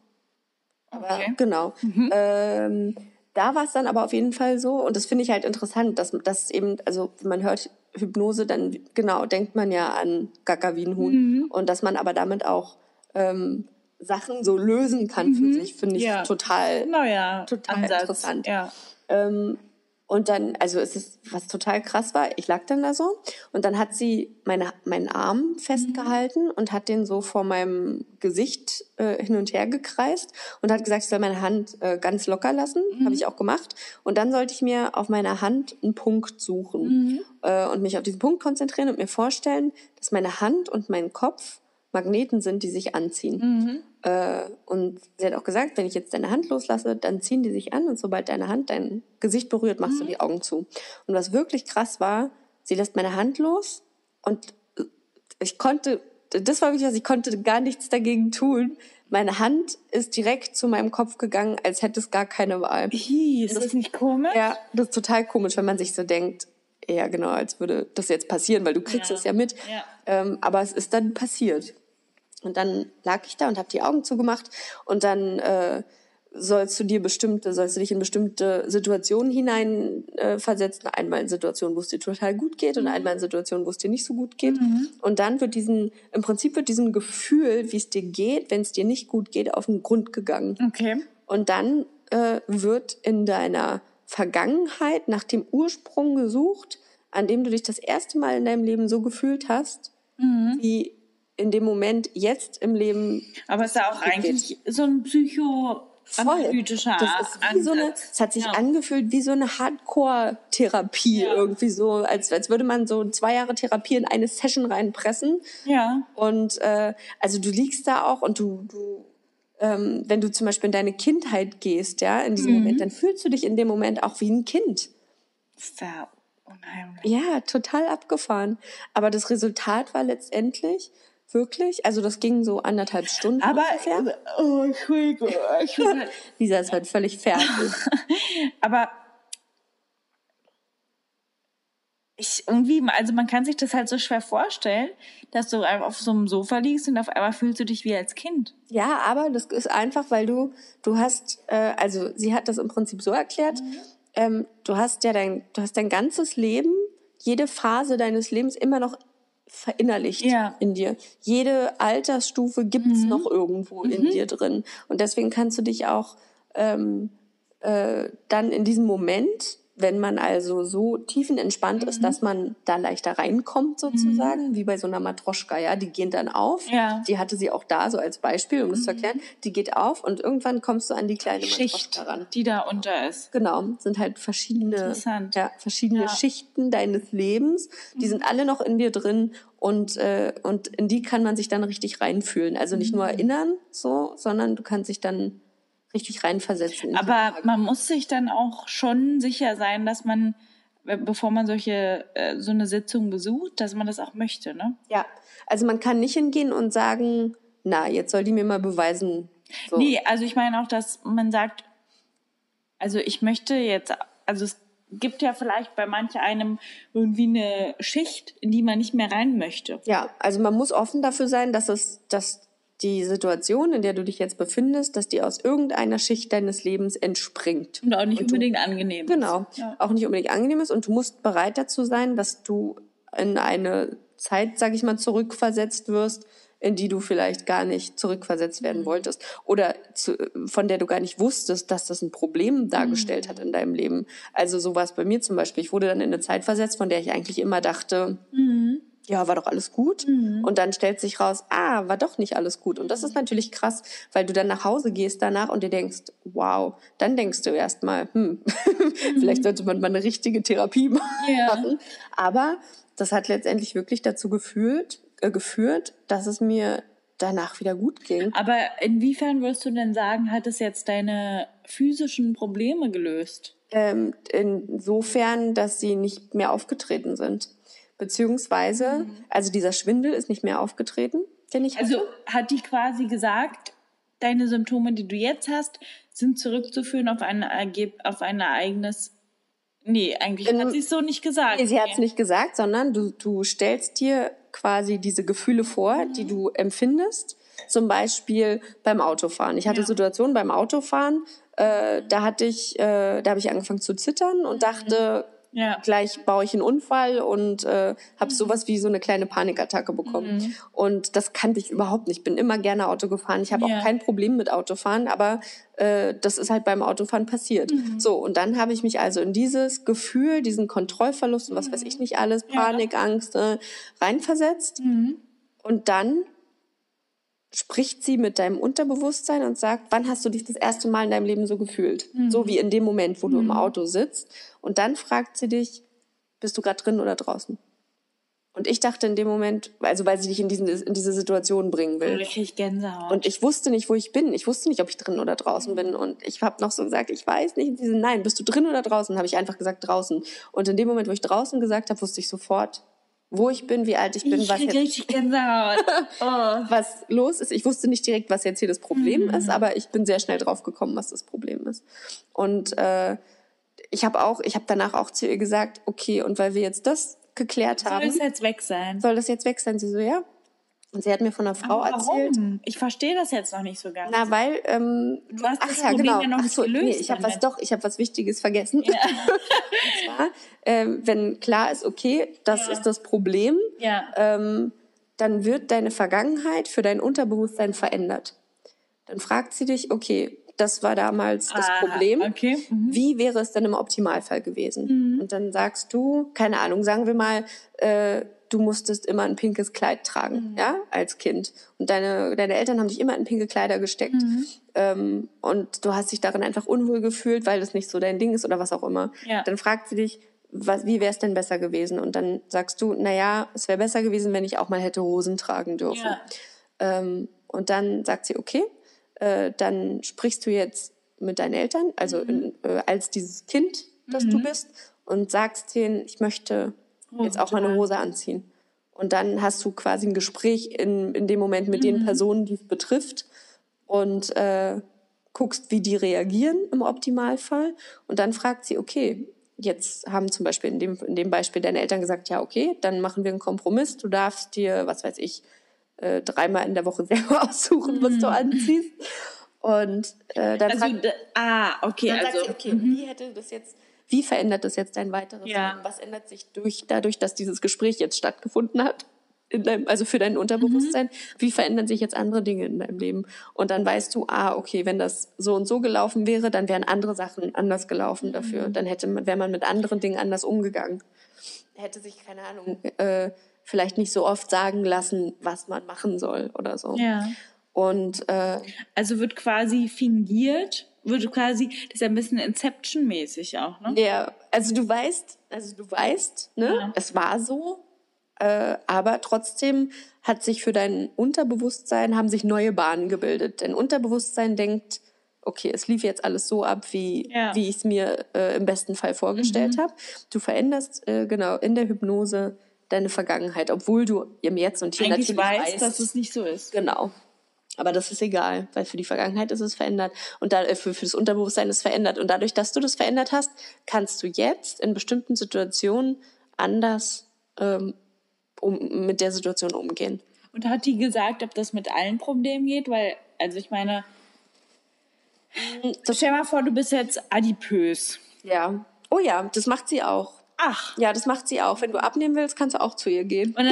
[SPEAKER 3] Aber
[SPEAKER 4] Okay.
[SPEAKER 3] genau. Ähm, da war es dann aber auf jeden Fall so, und das finde ich halt interessant, dass das eben, also wenn man hört Hypnose, dann genau denkt man ja an Gaga wie ein Huhn.
[SPEAKER 4] Mhm.
[SPEAKER 3] Und dass man aber damit auch ähm, Sachen so lösen kann für sich, finde ich
[SPEAKER 4] Mhm. Ja.
[SPEAKER 3] total
[SPEAKER 4] Neuer
[SPEAKER 3] Total
[SPEAKER 4] Ansatz.
[SPEAKER 3] interessant.
[SPEAKER 4] Ja.
[SPEAKER 3] ähm, und dann, also es ist, was total krass war, ich lag dann da so und dann hat sie meine, meinen Arm festgehalten und hat den so vor meinem Gesicht äh, hin und her gekreist und hat gesagt, ich soll meine Hand äh, ganz locker lassen. Habe ich auch gemacht. Und dann sollte ich mir auf meiner Hand einen Punkt suchen äh, und mich auf diesen Punkt konzentrieren und mir vorstellen, dass meine Hand und mein Kopf Magneten sind, die sich anziehen. Äh, und sie hat auch gesagt, wenn ich jetzt deine Hand loslasse, dann ziehen die sich an und sobald deine Hand dein Gesicht berührt, machst du die Augen zu. Und was wirklich krass war, sie lässt meine Hand los und äh, ich konnte, das war wirklich was, ich konnte gar nichts dagegen tun. Meine Hand ist direkt zu meinem Kopf gegangen, als hätte es gar keine Wahl.
[SPEAKER 4] Hi, ist das nicht komisch?
[SPEAKER 3] Ja, das ist total komisch, wenn man sich so denkt, ja genau, als würde das jetzt passieren, weil du kriegst
[SPEAKER 4] Ja.
[SPEAKER 3] es ja mit.
[SPEAKER 4] Ja.
[SPEAKER 3] Ähm, aber es ist dann passiert. Und dann lag ich da und habe die Augen zugemacht und dann äh, sollst du dir bestimmte, sollst du dich in bestimmte Situationen hinein äh, versetzen. Einmal in Situationen, wo es dir total gut geht und einmal in Situationen, wo es dir nicht so gut geht. Und dann wird diesen, im Prinzip wird diesem Gefühl, wie es dir geht, wenn es dir nicht gut geht, auf den Grund gegangen.
[SPEAKER 4] Okay.
[SPEAKER 3] Und dann äh, wird in deiner Vergangenheit nach dem Ursprung gesucht, an dem du dich das erste Mal in deinem Leben so gefühlt hast, wie in dem Moment jetzt im Leben.
[SPEAKER 4] Aber es ist ja auch eigentlich so ein psychoanalytischer
[SPEAKER 3] Das ist wie so eine, es hat sich
[SPEAKER 4] ja.
[SPEAKER 3] angefühlt wie so eine Hardcore-Therapie
[SPEAKER 4] Ja.
[SPEAKER 3] irgendwie so, als, als würde man so zwei Jahre Therapie in eine Session reinpressen.
[SPEAKER 4] Ja.
[SPEAKER 3] Und äh, also du liegst da auch und du, du ähm, wenn du zum Beispiel in deine Kindheit gehst, ja, in diesem Moment, dann fühlst du dich in dem Moment auch wie ein Kind.
[SPEAKER 4] Ja unheimlich.
[SPEAKER 3] Ja, total abgefahren. Aber das Resultat war letztendlich wirklich, also das ging so anderthalb Stunden
[SPEAKER 4] Aber,
[SPEAKER 3] ungefähr.
[SPEAKER 4] oh, Entschuldigung, ich bin halt,
[SPEAKER 3] Lisa ist halt völlig fertig.
[SPEAKER 4] aber ich irgendwie, also man kann sich das halt so schwer vorstellen, dass du einfach auf so einem Sofa liegst und auf einmal fühlst du dich wie als Kind.
[SPEAKER 3] Ja, aber das ist einfach, weil du, du hast, äh, also sie hat das im Prinzip so erklärt, ähm, du hast ja dein, du hast dein ganzes Leben, jede Phase deines Lebens immer noch verinnerlicht
[SPEAKER 4] Ja.
[SPEAKER 3] in dir. Jede Altersstufe gibt's noch irgendwo in dir drin. Und deswegen kannst du dich auch ähm, äh, dann in diesem Moment, wenn man also so tiefenentspannt ist, dass man da leichter reinkommt sozusagen, wie bei so einer Matroschka, ja, die gehen dann auf.
[SPEAKER 4] Ja.
[SPEAKER 3] Die hatte sie auch da so als Beispiel, um das zu erklären. Die geht auf und irgendwann kommst du an die kleine
[SPEAKER 4] Schicht,
[SPEAKER 3] Matroschka ran.
[SPEAKER 4] die da unter ist.
[SPEAKER 3] Genau, sind halt verschiedene,
[SPEAKER 4] Interessant.
[SPEAKER 3] ja, verschiedene
[SPEAKER 4] Ja.
[SPEAKER 3] Schichten deines Lebens. Die sind alle noch in dir drin und, äh, und in die kann man sich dann richtig reinfühlen. Also nicht nur erinnern, so, sondern du kannst dich dann richtig reinversetzen.
[SPEAKER 4] Aber man muss sich dann auch schon sicher sein, dass man, wenn- bevor man solche, äh, so eine Sitzung besucht, dass man das auch möchte, ne?
[SPEAKER 3] Ja, also man kann nicht hingehen und sagen, na, jetzt soll die mir mal beweisen. So.
[SPEAKER 4] Nee, also ich meine auch, dass man sagt, also ich möchte jetzt, also es gibt ja vielleicht bei manch einem irgendwie eine Schicht, in die man nicht mehr rein möchte.
[SPEAKER 3] Ja, also man muss offen dafür sein, dass es, dass die Situation, in der du dich jetzt befindest, dass die aus irgendeiner Schicht deines Lebens entspringt.
[SPEAKER 4] Und auch nicht
[SPEAKER 3] Und du-
[SPEAKER 4] unbedingt angenehm. ist.
[SPEAKER 3] Genau.
[SPEAKER 4] Ja.
[SPEAKER 3] Auch nicht unbedingt angenehm ist. Und du musst bereit dazu sein, dass du in eine Zeit, sag ich mal, zurückversetzt wirst, in die du vielleicht gar nicht zurückversetzt werden wolltest. Oder zu, von der du gar nicht wusstest, dass das ein Problem dargestellt hat in deinem Leben. Also so war es bei mir zum Beispiel. Ich wurde dann in eine Zeit versetzt, von der ich eigentlich immer dachte, ja, war doch alles gut. Und dann stellt sich raus, ah, war doch nicht alles gut. Und das ist natürlich krass, weil du dann nach Hause gehst danach und dir denkst, wow, dann denkst du erstmal, hm, vielleicht sollte man mal eine richtige Therapie machen. Aber das hat letztendlich wirklich dazu gefühlt, äh, geführt, dass es mir danach wieder gut ging.
[SPEAKER 4] Aber inwiefern würdest du denn sagen, hat es jetzt deine physischen Probleme gelöst?
[SPEAKER 3] Ähm, insofern, dass sie nicht mehr aufgetreten sind. Beziehungsweise, also dieser Schwindel ist nicht mehr aufgetreten, den ich
[SPEAKER 4] Also
[SPEAKER 3] hatte.
[SPEAKER 4] hat die quasi gesagt, deine Symptome, die du jetzt hast, sind zurückzuführen auf ein, auf ein Ereignis. Nee, eigentlich
[SPEAKER 3] In-
[SPEAKER 4] hat sie es so nicht gesagt.
[SPEAKER 3] Nee, sie hat es nicht gesagt, sondern du, du stellst dir quasi diese Gefühle vor, die du empfindest. Zum Beispiel beim Autofahren. Ich hatte
[SPEAKER 4] Ja.
[SPEAKER 3] Situationen beim Autofahren, äh, da hatte ich, äh, da habe ich angefangen zu zittern und dachte,
[SPEAKER 4] Ja.
[SPEAKER 3] gleich baue ich einen Unfall und äh, habe sowas wie so eine kleine Panikattacke bekommen. Und das kannte ich überhaupt nicht. Bin immer gerne Auto gefahren. Ich habe
[SPEAKER 4] Ja.
[SPEAKER 3] auch kein Problem mit Autofahren, aber äh, das ist halt beim Autofahren passiert. So, und dann habe ich mich also in dieses Gefühl, diesen Kontrollverlust und was weiß ich nicht alles, Panik, Angst, äh, reinversetzt. Und dann spricht sie mit deinem Unterbewusstsein und sagt, wann hast du dich das erste Mal in deinem Leben so gefühlt? So wie in dem Moment, wo du im Auto sitzt. Und dann fragt sie dich, bist du gerade drin oder draußen? Und ich dachte in dem Moment, also weil sie dich in, diesen, in diese Situation bringen will.
[SPEAKER 4] Ich krieg Gänsehaut.
[SPEAKER 3] Und ich wusste nicht, wo ich bin. Ich wusste nicht, ob ich drin oder draußen bin. Und ich habe noch so gesagt, ich weiß nicht. Und sie nein, bist du drin oder draußen? Habe ich einfach gesagt draußen. Und in dem Moment, wo ich draußen gesagt habe, wusste ich sofort, wo ich bin, wie alt ich bin,
[SPEAKER 4] ich
[SPEAKER 3] was jetzt
[SPEAKER 4] oh.
[SPEAKER 3] was los ist. Ich wusste nicht direkt, was jetzt hier das Problem ist, aber ich bin sehr schnell drauf gekommen, was das Problem ist. Und äh, ich habe auch, ich habe danach auch zu ihr gesagt, okay, und weil wir jetzt das geklärt
[SPEAKER 4] Soll
[SPEAKER 3] haben,
[SPEAKER 4] es jetzt weg sein?
[SPEAKER 3] soll das jetzt weg sein? Sie so, ja. Und sie hat mir von einer Frau
[SPEAKER 4] Aber
[SPEAKER 3] erzählt.
[SPEAKER 4] Warum? Ich verstehe das jetzt noch nicht so ganz.
[SPEAKER 3] Na, weil, ähm,
[SPEAKER 4] Du hast
[SPEAKER 3] ach
[SPEAKER 4] das
[SPEAKER 3] ja,
[SPEAKER 4] Problem
[SPEAKER 3] genau.
[SPEAKER 4] ja noch
[SPEAKER 3] ach
[SPEAKER 4] nicht
[SPEAKER 3] so,
[SPEAKER 4] gelöst
[SPEAKER 3] nee, ich habe was doch, ich habe was Wichtiges vergessen. Und zwar, ähm, wenn klar ist, okay, das
[SPEAKER 4] Ja.
[SPEAKER 3] ist das Problem,
[SPEAKER 4] Ja.
[SPEAKER 3] ähm, dann wird deine Vergangenheit für dein Unterbewusstsein verändert. Dann fragt sie dich, okay, das war damals das
[SPEAKER 4] Ah,
[SPEAKER 3] Problem.
[SPEAKER 4] okay, mhm.
[SPEAKER 3] Wie wäre es denn im Optimalfall gewesen? Und dann sagst du, keine Ahnung, sagen wir mal, äh, du musstest immer ein pinkes Kleid tragen,
[SPEAKER 4] Mhm.
[SPEAKER 3] ja, als Kind. Und deine, deine Eltern haben dich immer in pinke Kleider gesteckt.
[SPEAKER 4] Mhm.
[SPEAKER 3] Ähm, und du hast dich darin einfach unwohl gefühlt, weil das nicht so dein Ding ist oder was auch immer.
[SPEAKER 4] Ja.
[SPEAKER 3] Dann fragt sie dich, was, wie wäre es denn besser gewesen? Und dann sagst du, na ja, es wäre besser gewesen, wenn ich auch mal hätte Hosen tragen dürfen.
[SPEAKER 4] Ja.
[SPEAKER 3] Ähm, und dann sagt sie, okay, äh, dann sprichst du jetzt mit deinen Eltern, also in, äh, als dieses Kind, das du bist, und sagst denen, ich möchte jetzt auch mal eine Hose anziehen. Und dann hast du quasi ein Gespräch in, in dem Moment mit den Personen, die es betrifft und äh, guckst, wie die reagieren im Optimalfall. Und dann fragt sie, okay, jetzt haben zum Beispiel in dem, in dem Beispiel deine Eltern gesagt, ja, okay, dann machen wir einen Kompromiss. Du darfst dir, was weiß ich, äh, dreimal in der Woche selber aussuchen, was du anziehst. Und äh, dann,
[SPEAKER 4] Also,
[SPEAKER 3] fragt,
[SPEAKER 4] ah, okay,
[SPEAKER 3] dann
[SPEAKER 4] also.
[SPEAKER 3] sagt sie, okay, wie hätte das jetzt, wie verändert das jetzt dein weiteres
[SPEAKER 4] Ja.
[SPEAKER 3] Leben? Was ändert sich durch, dadurch, dass dieses Gespräch jetzt stattgefunden hat? In deinem, also für dein Unterbewusstsein, wie verändern sich jetzt andere Dinge in deinem Leben? Und dann weißt du, ah, okay, wenn das so und so gelaufen wäre, dann wären andere Sachen anders gelaufen dafür. Dann hätte man, wäre man mit anderen Dingen anders umgegangen. Hätte sich, keine Ahnung, äh, vielleicht nicht so oft sagen lassen, was man machen soll oder so.
[SPEAKER 4] Ja.
[SPEAKER 3] Und äh,
[SPEAKER 4] Also wird quasi fingiert, wird quasi, das ist ja ein bisschen Inception-mäßig auch, ne?
[SPEAKER 3] Ja, also du weißt, also du weißt, ne,
[SPEAKER 4] Ja.
[SPEAKER 3] es war so, äh, aber trotzdem hat sich für dein Unterbewusstsein haben sich neue Bahnen gebildet. Dein Unterbewusstsein denkt, okay, es lief jetzt alles so ab, wie,
[SPEAKER 4] Ja.
[SPEAKER 3] wie ich es mir äh, im besten Fall vorgestellt habe. Du veränderst äh, genau in der Hypnose deine Vergangenheit, obwohl du im Jetzt und hier
[SPEAKER 4] Eigentlich
[SPEAKER 3] natürlich
[SPEAKER 4] weiß,
[SPEAKER 3] weißt,
[SPEAKER 4] dass es nicht so ist.
[SPEAKER 3] Genau. Aber das ist egal, weil für die Vergangenheit ist es verändert und da, äh, für, für das Unterbewusstsein ist es verändert. Und dadurch, dass du das verändert hast, kannst du jetzt in bestimmten Situationen anders ähm, um, mit der Situation umgehen.
[SPEAKER 4] Und hat die gesagt, ob das mit allen Problemen geht? Weil, also ich meine, stell mal vor, du bist jetzt adipös.
[SPEAKER 3] Ja. Oh ja, das macht sie auch.
[SPEAKER 4] Ach.
[SPEAKER 3] Ja, das macht sie auch. Wenn du abnehmen willst, kannst du auch zu ihr gehen.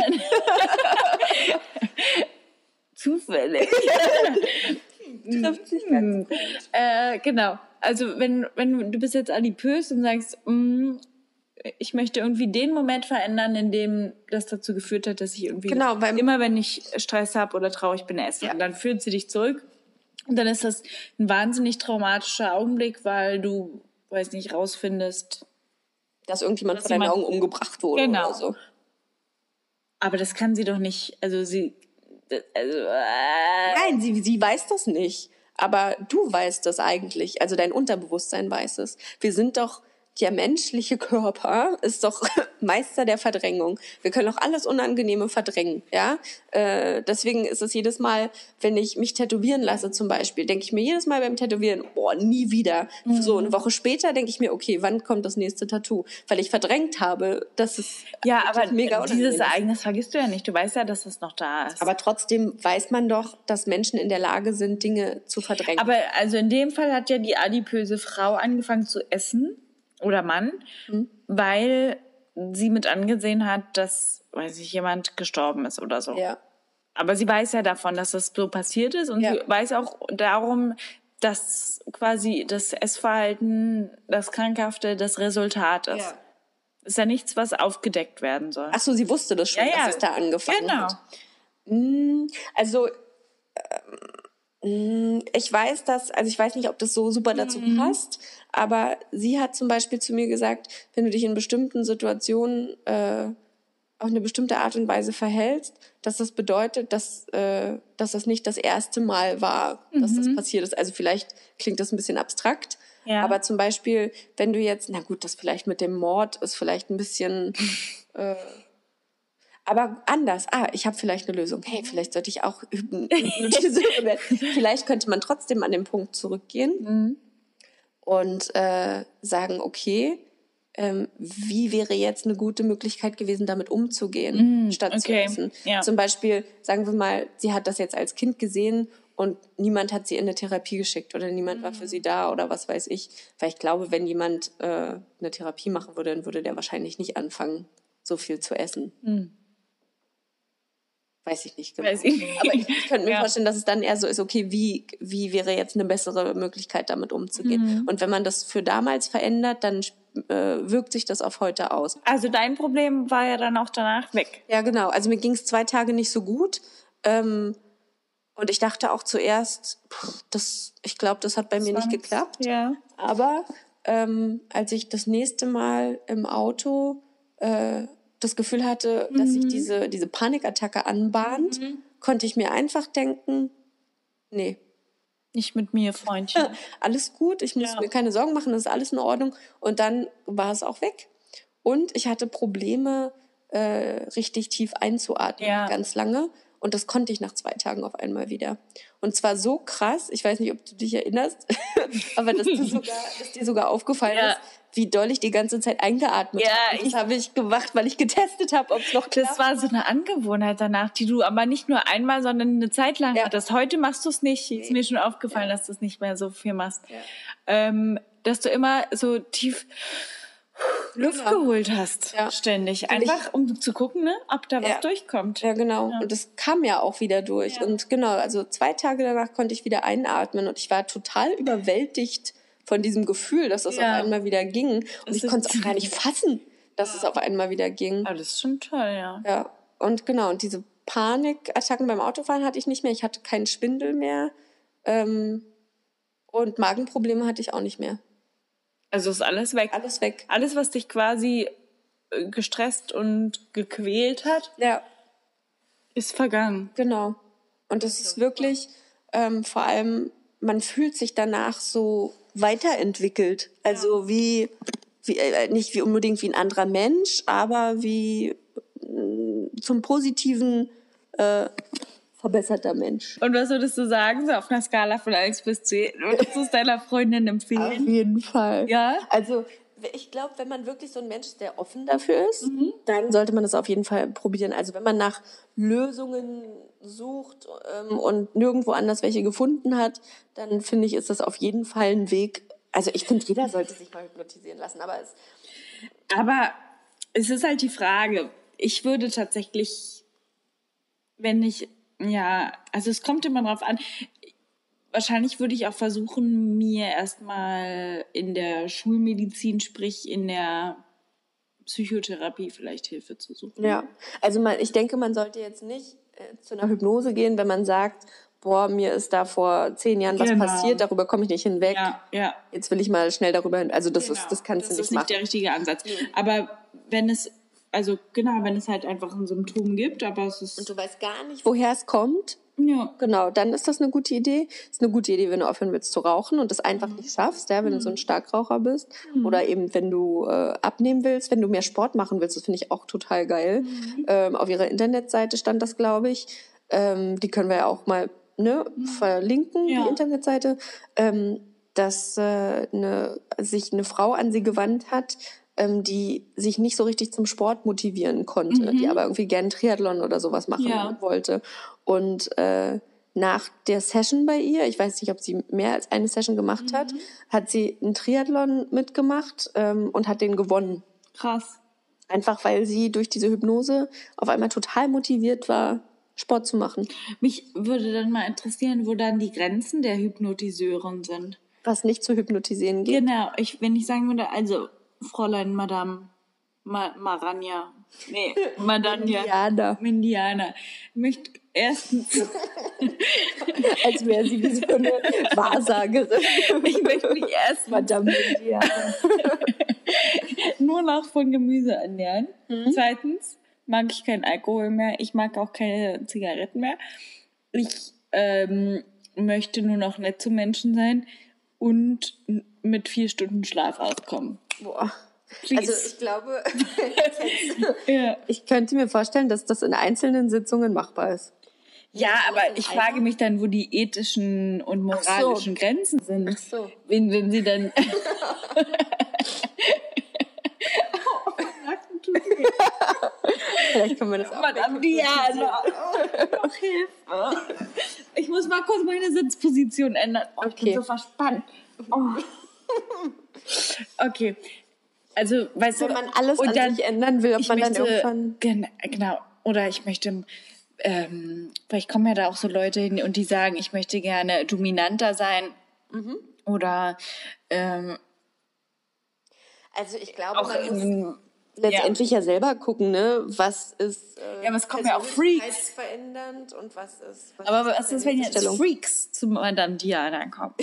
[SPEAKER 4] Zufällig.
[SPEAKER 3] Trifft sich ganz gut.
[SPEAKER 4] äh, genau. Also wenn, wenn du, bist jetzt adipös und sagst, mm, ich möchte irgendwie den Moment verändern, in dem das dazu geführt hat, dass ich irgendwie
[SPEAKER 3] Genau, weil-
[SPEAKER 4] immer, wenn ich Stress habe oder traurig bin, esse.
[SPEAKER 3] Ja.
[SPEAKER 4] Und dann führt sie dich zurück. Und dann ist das ein wahnsinnig traumatischer Augenblick, weil du, weiß nicht, rausfindest.
[SPEAKER 3] Dass irgendjemand
[SPEAKER 4] Dass
[SPEAKER 3] vor deinen Augen umgebracht wurde
[SPEAKER 4] Genau.
[SPEAKER 3] oder so.
[SPEAKER 4] Aber das kann sie doch nicht, also sie, also, äh,
[SPEAKER 3] Nein, sie, sie weiß das nicht. Aber du weißt das eigentlich. Also dein Unterbewusstsein weiß es. Wir sind doch, der menschliche Körper ist doch Meister der Verdrängung. Wir können auch alles Unangenehme verdrängen, ja. Äh, deswegen ist es jedes Mal, wenn ich mich tätowieren lasse zum Beispiel, denke ich mir jedes Mal beim Tätowieren, boah, nie wieder. So eine Woche später denke ich mir, okay, wann kommt das nächste Tattoo? Weil ich verdrängt habe, dass es
[SPEAKER 4] ja, aber
[SPEAKER 3] mega
[SPEAKER 4] dieses. Ereignis vergisst du ja nicht. Du weißt ja, dass es noch da ist.
[SPEAKER 3] Aber trotzdem weiß man doch, dass Menschen in der Lage sind, Dinge zu verdrängen.
[SPEAKER 4] Aber also in dem Fall hat ja die adipöse Frau angefangen zu essen oder Mann,
[SPEAKER 3] Mhm.
[SPEAKER 4] weil sie mit angesehen hat, dass, weiß ich, jemand gestorben ist oder so.
[SPEAKER 3] ja.
[SPEAKER 4] Aber sie weiß ja davon, dass das so passiert ist und
[SPEAKER 3] Ja.
[SPEAKER 4] sie weiß auch darum, dass quasi das Essverhalten, das Krankhafte, das Resultat ist.
[SPEAKER 3] Ja.
[SPEAKER 4] Ist ja nichts, was aufgedeckt werden soll.
[SPEAKER 3] Ach so, sie wusste das schon,
[SPEAKER 4] Ja, ja.
[SPEAKER 3] dass es da angefangen
[SPEAKER 4] Genau.
[SPEAKER 3] hat. Mm, Also ich weiß das, also ich weiß nicht, ob das so super dazu
[SPEAKER 4] Mhm.
[SPEAKER 3] passt, aber sie hat zum Beispiel zu mir gesagt, wenn du dich in bestimmten Situationen äh, auf eine bestimmte Art und Weise verhältst, dass das bedeutet, dass, äh, dass das nicht das erste Mal war, dass das passiert ist. Also vielleicht klingt das ein bisschen abstrakt,
[SPEAKER 4] Mhm. Ja.
[SPEAKER 3] aber zum Beispiel, wenn du jetzt, na gut, das vielleicht mit dem Mord ist vielleicht ein bisschen äh, aber anders. Ah, ich habe vielleicht eine Lösung. Hey, vielleicht sollte ich auch üben. Vielleicht könnte man trotzdem an den Punkt zurückgehen und äh, sagen, okay, ähm, wie wäre jetzt eine gute Möglichkeit gewesen, damit umzugehen, statt zu
[SPEAKER 4] okay,
[SPEAKER 3] essen.
[SPEAKER 4] ja.
[SPEAKER 3] Zum Beispiel, sagen wir mal, sie hat das jetzt als Kind gesehen und niemand hat sie in eine Therapie geschickt oder niemand war für sie da oder was weiß ich. Weil ich glaube, wenn jemand äh, eine Therapie machen würde, dann würde der wahrscheinlich nicht anfangen, so viel zu essen. Weiß ich nicht genau.
[SPEAKER 4] Weiß ich nicht.
[SPEAKER 3] Aber ich, ich könnte mir
[SPEAKER 4] Ja.
[SPEAKER 3] vorstellen, dass es dann eher so ist, okay, wie, wie wäre jetzt eine bessere Möglichkeit, damit umzugehen?
[SPEAKER 4] Mhm.
[SPEAKER 3] Und wenn man das für damals verändert, dann äh, wirkt sich das auf heute aus.
[SPEAKER 4] Also dein Problem war ja dann auch danach weg.
[SPEAKER 3] Ja, genau. Also mir ging es zwei Tage nicht so gut. Ähm, und ich dachte auch zuerst, pff, das, ich glaube, das hat bei mir nicht
[SPEAKER 4] Zwangs-
[SPEAKER 3] geklappt.
[SPEAKER 4] Ja.
[SPEAKER 3] Aber ähm, als ich das nächste Mal im Auto äh, das Gefühl hatte, dass
[SPEAKER 4] Mhm.
[SPEAKER 3] sich diese, diese Panikattacke anbahnt, konnte ich mir einfach denken, nee,
[SPEAKER 4] Nicht mit mir, Freundchen.
[SPEAKER 3] alles gut, ich muss
[SPEAKER 4] Ja.
[SPEAKER 3] mir keine Sorgen machen, das ist alles in Ordnung. Und dann war es auch weg. Und ich hatte Probleme, äh, richtig tief einzuatmen,
[SPEAKER 4] Ja.
[SPEAKER 3] ganz lange. Und das konnte ich nach zwei Tagen auf einmal wieder. Und zwar so krass, ich weiß nicht, ob du dich erinnerst, aber dass, du sogar, dass dir sogar aufgefallen
[SPEAKER 4] Ja.
[SPEAKER 3] ist, wie doll ich die ganze Zeit eingeatmet
[SPEAKER 4] Ja,
[SPEAKER 3] habe. Das habe ich gemacht, weil ich getestet habe, ob es noch klappt.
[SPEAKER 4] Das war so eine Angewohnheit danach, die du aber nicht nur einmal, sondern eine Zeit lang
[SPEAKER 3] Ja.
[SPEAKER 4] hattest. Heute machst du es nicht. Ist mir schon aufgefallen, dass du es nicht mehr so viel machst. Ähm, dass du immer so tief Luft
[SPEAKER 3] Genau.
[SPEAKER 4] geholt hast,
[SPEAKER 3] Ja.
[SPEAKER 4] ständig. Einfach, um zu gucken, ne, ob da was
[SPEAKER 3] Ja.
[SPEAKER 4] durchkommt.
[SPEAKER 3] Ja, genau. Und das kam ja auch wieder durch.
[SPEAKER 4] Ja.
[SPEAKER 3] Und genau, also zwei Tage danach konnte ich wieder einatmen und ich war total überwältigt von diesem Gefühl, dass es
[SPEAKER 4] Ja.
[SPEAKER 3] auf einmal wieder ging. Und
[SPEAKER 4] Das
[SPEAKER 3] ich konnte es auch gar nicht fassen, dass es auf einmal wieder ging.
[SPEAKER 4] Aber das ist schon toll, ja.
[SPEAKER 3] Ja. Und genau, und diese Panikattacken beim Autofahren hatte ich nicht mehr. Ich hatte keinen Schwindel mehr. Ähm, und Magenprobleme hatte ich auch nicht mehr.
[SPEAKER 4] Also ist alles weg.
[SPEAKER 3] Alles weg.
[SPEAKER 4] Alles, was dich quasi äh, gestresst und gequält hat,
[SPEAKER 3] Ja,
[SPEAKER 4] ist vergangen.
[SPEAKER 3] Genau. Und das ist wirklich ähm, vor allem man fühlt sich danach so weiterentwickelt. Also wie, wie äh, nicht wie unbedingt wie ein anderer Mensch, aber wie mh, zum positiven äh, verbesserter Mensch.
[SPEAKER 4] Und was würdest du sagen, so auf einer Skala von 1 bis 10? Würdest du es deiner Freundin
[SPEAKER 3] Auf
[SPEAKER 4] empfehlen?
[SPEAKER 3] jeden Fall.
[SPEAKER 4] Ja?
[SPEAKER 3] Also ich glaube, wenn man wirklich so ein Mensch ist, der offen dafür ist,
[SPEAKER 4] Mhm.
[SPEAKER 3] dann sollte man das auf jeden Fall probieren. Also wenn man nach Lösungen sucht ähm, und nirgendwo anders welche gefunden hat, dann finde ich, ist das auf jeden Fall ein Weg. Also ich finde, jeder sollte sich mal hypnotisieren lassen, aber es
[SPEAKER 4] Aber es ist halt die Frage. Ich würde tatsächlich, wenn ich, ja, also es kommt immer drauf an. Wahrscheinlich würde ich auch versuchen, mir erstmal in der Schulmedizin, sprich in der Psychotherapie vielleicht Hilfe zu suchen.
[SPEAKER 3] Ja, also man, ich denke, man sollte jetzt nicht äh, zu einer Hypnose gehen, wenn man sagt, boah, mir ist da vor zehn Jahren was
[SPEAKER 4] Genau.
[SPEAKER 3] passiert, darüber komme ich nicht hinweg.
[SPEAKER 4] Ja, ja.
[SPEAKER 3] Jetzt will ich mal schnell darüber hin. Also das
[SPEAKER 4] Genau.
[SPEAKER 3] ist, das kannst
[SPEAKER 4] das
[SPEAKER 3] du
[SPEAKER 4] ist
[SPEAKER 3] nicht
[SPEAKER 4] nicht der
[SPEAKER 3] machen.
[SPEAKER 4] richtige Ansatz. Aber wenn es, also genau, wenn es halt einfach ein Symptom gibt, aber es ist,
[SPEAKER 3] Und du weißt gar nicht, woher es kommt.
[SPEAKER 4] ja,
[SPEAKER 3] Genau, dann ist das eine gute Idee. Ist eine gute Idee, wenn du aufhören willst zu rauchen und das einfach
[SPEAKER 4] Mhm.
[SPEAKER 3] nicht schaffst, ja, wenn du so ein Starkraucher bist. Oder eben, wenn du äh, abnehmen willst, wenn du mehr Sport machen willst, das finde ich auch total geil.
[SPEAKER 4] Mhm.
[SPEAKER 3] Ähm, auf ihrer Internetseite stand das, glaube ich. Ähm, die können wir ja auch mal ne, verlinken,
[SPEAKER 4] Mhm. Ja.
[SPEAKER 3] die Internetseite. Ähm, dass äh, eine, sich eine Frau an sie gewandt hat, ähm, die sich nicht so richtig zum Sport motivieren konnte, die aber irgendwie gern Triathlon oder sowas machen
[SPEAKER 4] Mhm. Ja.
[SPEAKER 3] wollte. Und äh, nach der Session bei ihr, ich weiß nicht, ob sie mehr als eine Session gemacht hat,
[SPEAKER 4] Mhm.
[SPEAKER 3] hat sie einen Triathlon mitgemacht ähm, und hat den gewonnen.
[SPEAKER 4] krass.
[SPEAKER 3] Einfach weil sie durch diese Hypnose auf einmal total motiviert war, Sport zu machen.
[SPEAKER 4] Mich würde dann mal interessieren, wo dann die Grenzen der Hypnotiseurin sind.
[SPEAKER 3] Was nicht zu hypnotisieren geht.
[SPEAKER 4] Genau, ich, wenn ich sagen würde, also Fräulein Madame Ma Maranja, nee, Madanja,
[SPEAKER 3] Indianer.
[SPEAKER 4] Mindiana, möchte erstens,
[SPEAKER 3] Als wäre sie wie so eine Wahrsagerin.
[SPEAKER 4] ich möchte mich erstmal
[SPEAKER 3] Madame Indianer.
[SPEAKER 4] nur noch von Gemüse ernähren.
[SPEAKER 3] Mhm.
[SPEAKER 4] Zweitens mag ich keinen Alkohol mehr, ich mag auch keine Zigaretten mehr. Ich ähm, möchte nur noch nett zu Menschen sein und mit vier Stunden Schlaf auskommen.
[SPEAKER 3] Boah.
[SPEAKER 4] Please.
[SPEAKER 3] Also ich glaube,
[SPEAKER 4] Ja.
[SPEAKER 3] ich könnte mir vorstellen, dass das in einzelnen Sitzungen machbar ist.
[SPEAKER 4] Ja, aber ich frage mich dann, wo die ethischen und moralischen Grenzen sind.
[SPEAKER 3] Ach so.
[SPEAKER 4] Wenn, wenn sie dann.
[SPEAKER 3] Vielleicht können wir das auch.
[SPEAKER 4] Madame Diana. Doch Hilfe. Ich muss mal kurz meine Sitzposition ändern. Oh, Ich
[SPEAKER 3] Okay.
[SPEAKER 4] bin so verspannt. Oh. Okay. Also, weißt
[SPEAKER 3] Wenn
[SPEAKER 4] du,
[SPEAKER 3] man alles
[SPEAKER 4] und
[SPEAKER 3] an
[SPEAKER 4] dann-
[SPEAKER 3] sich ändern will, ob man
[SPEAKER 4] möchte,
[SPEAKER 3] dann irgendwann...
[SPEAKER 4] gen, genau, oder ich möchte, ähm, vielleicht kommen ja da auch so Leute hin und die sagen, ich möchte gerne dominanter sein
[SPEAKER 3] Mhm.
[SPEAKER 4] oder ähm,
[SPEAKER 3] Also ich glaube,
[SPEAKER 4] auch
[SPEAKER 3] man muss letztendlich ja. selber gucken, ne? Was ist äh,
[SPEAKER 4] Ja, aber es kommen ja auch Freaks.
[SPEAKER 3] persönlichkeitsverändernd und was ist... Was
[SPEAKER 4] aber was ist, wenn jetzt? Freaks zu Madame Diana kommen?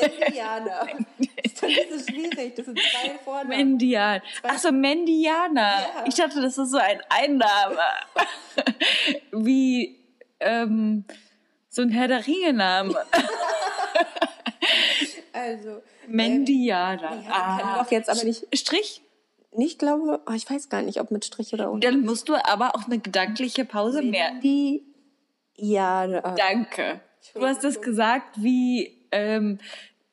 [SPEAKER 3] Mendianer. ist nicht so schwierig, das sind zwei Vornamen.
[SPEAKER 4] Mendian. Achso, Mendiana.
[SPEAKER 3] Ja.
[SPEAKER 4] Ich dachte, das ist so ein Einname. Wie ähm, so ein Herr der Ringe-Name.
[SPEAKER 3] Also,
[SPEAKER 4] Mendiana.
[SPEAKER 3] ja, kann doch jetzt aber nicht...
[SPEAKER 4] Strich?
[SPEAKER 3] Ich glaube, oh, ich weiß gar nicht, ob mit Strich oder ohne.
[SPEAKER 4] Dann musst du aber auch eine gedankliche Pause mehr.
[SPEAKER 3] Die Jahre.
[SPEAKER 4] Danke. Du hast das gesagt wie ähm,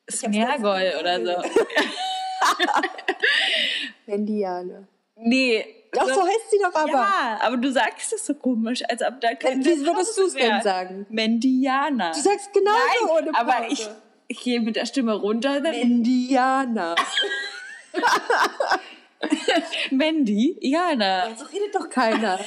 [SPEAKER 4] Smergol oder so.
[SPEAKER 3] Mendiane.
[SPEAKER 4] Nee.
[SPEAKER 3] Doch, so heißt sie doch aber.
[SPEAKER 4] Ja, aber du sagst es so komisch, als ob da keine
[SPEAKER 3] Wie würdest du es denn sagen?
[SPEAKER 4] Mendiana.
[SPEAKER 3] Du sagst genauso
[SPEAKER 4] Nein,
[SPEAKER 3] ohne Pause.
[SPEAKER 4] aber ich, ich gehe mit der Stimme runter.
[SPEAKER 3] Mendiana.
[SPEAKER 4] Mandy, Jana.
[SPEAKER 3] So redet doch keiner.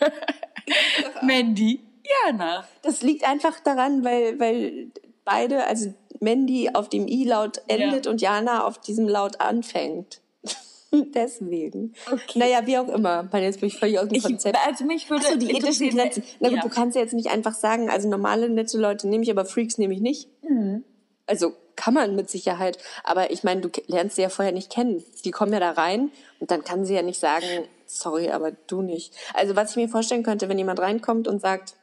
[SPEAKER 4] Mandy, Jana.
[SPEAKER 3] Das liegt einfach daran, weil, weil beide, also Mandy auf dem I-Laut endet
[SPEAKER 4] Ja.
[SPEAKER 3] und Jana auf diesem Laut anfängt. Deswegen. Naja, wie auch immer. Mann, jetzt bin ich völlig aus dem
[SPEAKER 4] Ich,
[SPEAKER 3] Konzept.
[SPEAKER 4] also mich würde
[SPEAKER 3] Achso, die ethischen Grenzen. Na gut,
[SPEAKER 4] ja.
[SPEAKER 3] du kannst ja jetzt nicht einfach sagen, also normale nette Leute nehme ich, aber Freaks nehme ich nicht.
[SPEAKER 4] Mhm.
[SPEAKER 3] Also kann man mit Sicherheit. Aber ich meine, du lernst sie ja vorher nicht kennen. Die kommen ja da rein und dann kann sie ja nicht sagen, sorry, aber du nicht. Also was ich mir vorstellen könnte, wenn jemand reinkommt und sagt,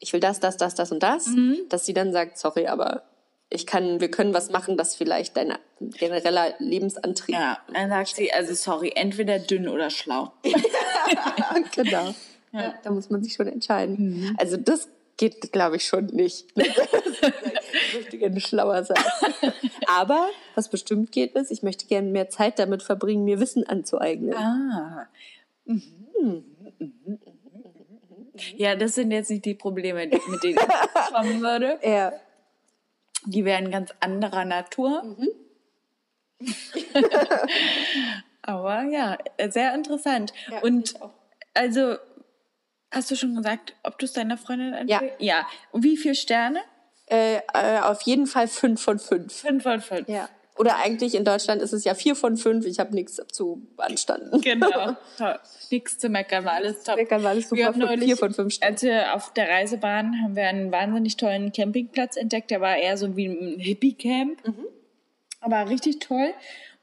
[SPEAKER 3] ich will das, das, das, das und das,
[SPEAKER 4] Mhm.
[SPEAKER 3] dass sie dann sagt, sorry, aber ich kann, wir können was machen, das vielleicht dein genereller Lebensantrieb.
[SPEAKER 4] Ja, dann sagt sie, also sorry, entweder dünn oder schlau.
[SPEAKER 3] genau. Ja. Da muss man sich schon entscheiden. Also das geht, glaube ich, schon nicht. möchte gerne schlauer sein. Aber was bestimmt geht, ist, ich möchte gerne mehr Zeit damit verbringen, mir Wissen anzueignen.
[SPEAKER 4] Ah. Mhm. Ja, das sind jetzt nicht die Probleme, die- mit denen ich kommen würde.
[SPEAKER 3] Ja.
[SPEAKER 4] Die wären ganz anderer Natur. Aber ja, sehr interessant.
[SPEAKER 3] Ja,
[SPEAKER 4] Und also, hast du schon gesagt, ob du es deiner Freundin
[SPEAKER 3] Ja.
[SPEAKER 4] empfiehlst? Ja. Und wie viele Sterne?
[SPEAKER 3] Äh, äh, auf jeden Fall fünf von fünf.
[SPEAKER 4] Fünf von fünf.
[SPEAKER 3] Ja. Oder eigentlich in Deutschland ist es ja vier von fünf. Ich habe nichts zu beanstanden.
[SPEAKER 4] Genau. Toll. Nichts zu meckern, war alles top.
[SPEAKER 3] Meckern war alles super.
[SPEAKER 4] Wir haben neulich,
[SPEAKER 3] vier von fünf Sternen.
[SPEAKER 4] als wir auf der Reisebahn haben wir einen wahnsinnig tollen Campingplatz entdeckt. Der war eher so wie ein Hippie-Camp. Aber richtig toll.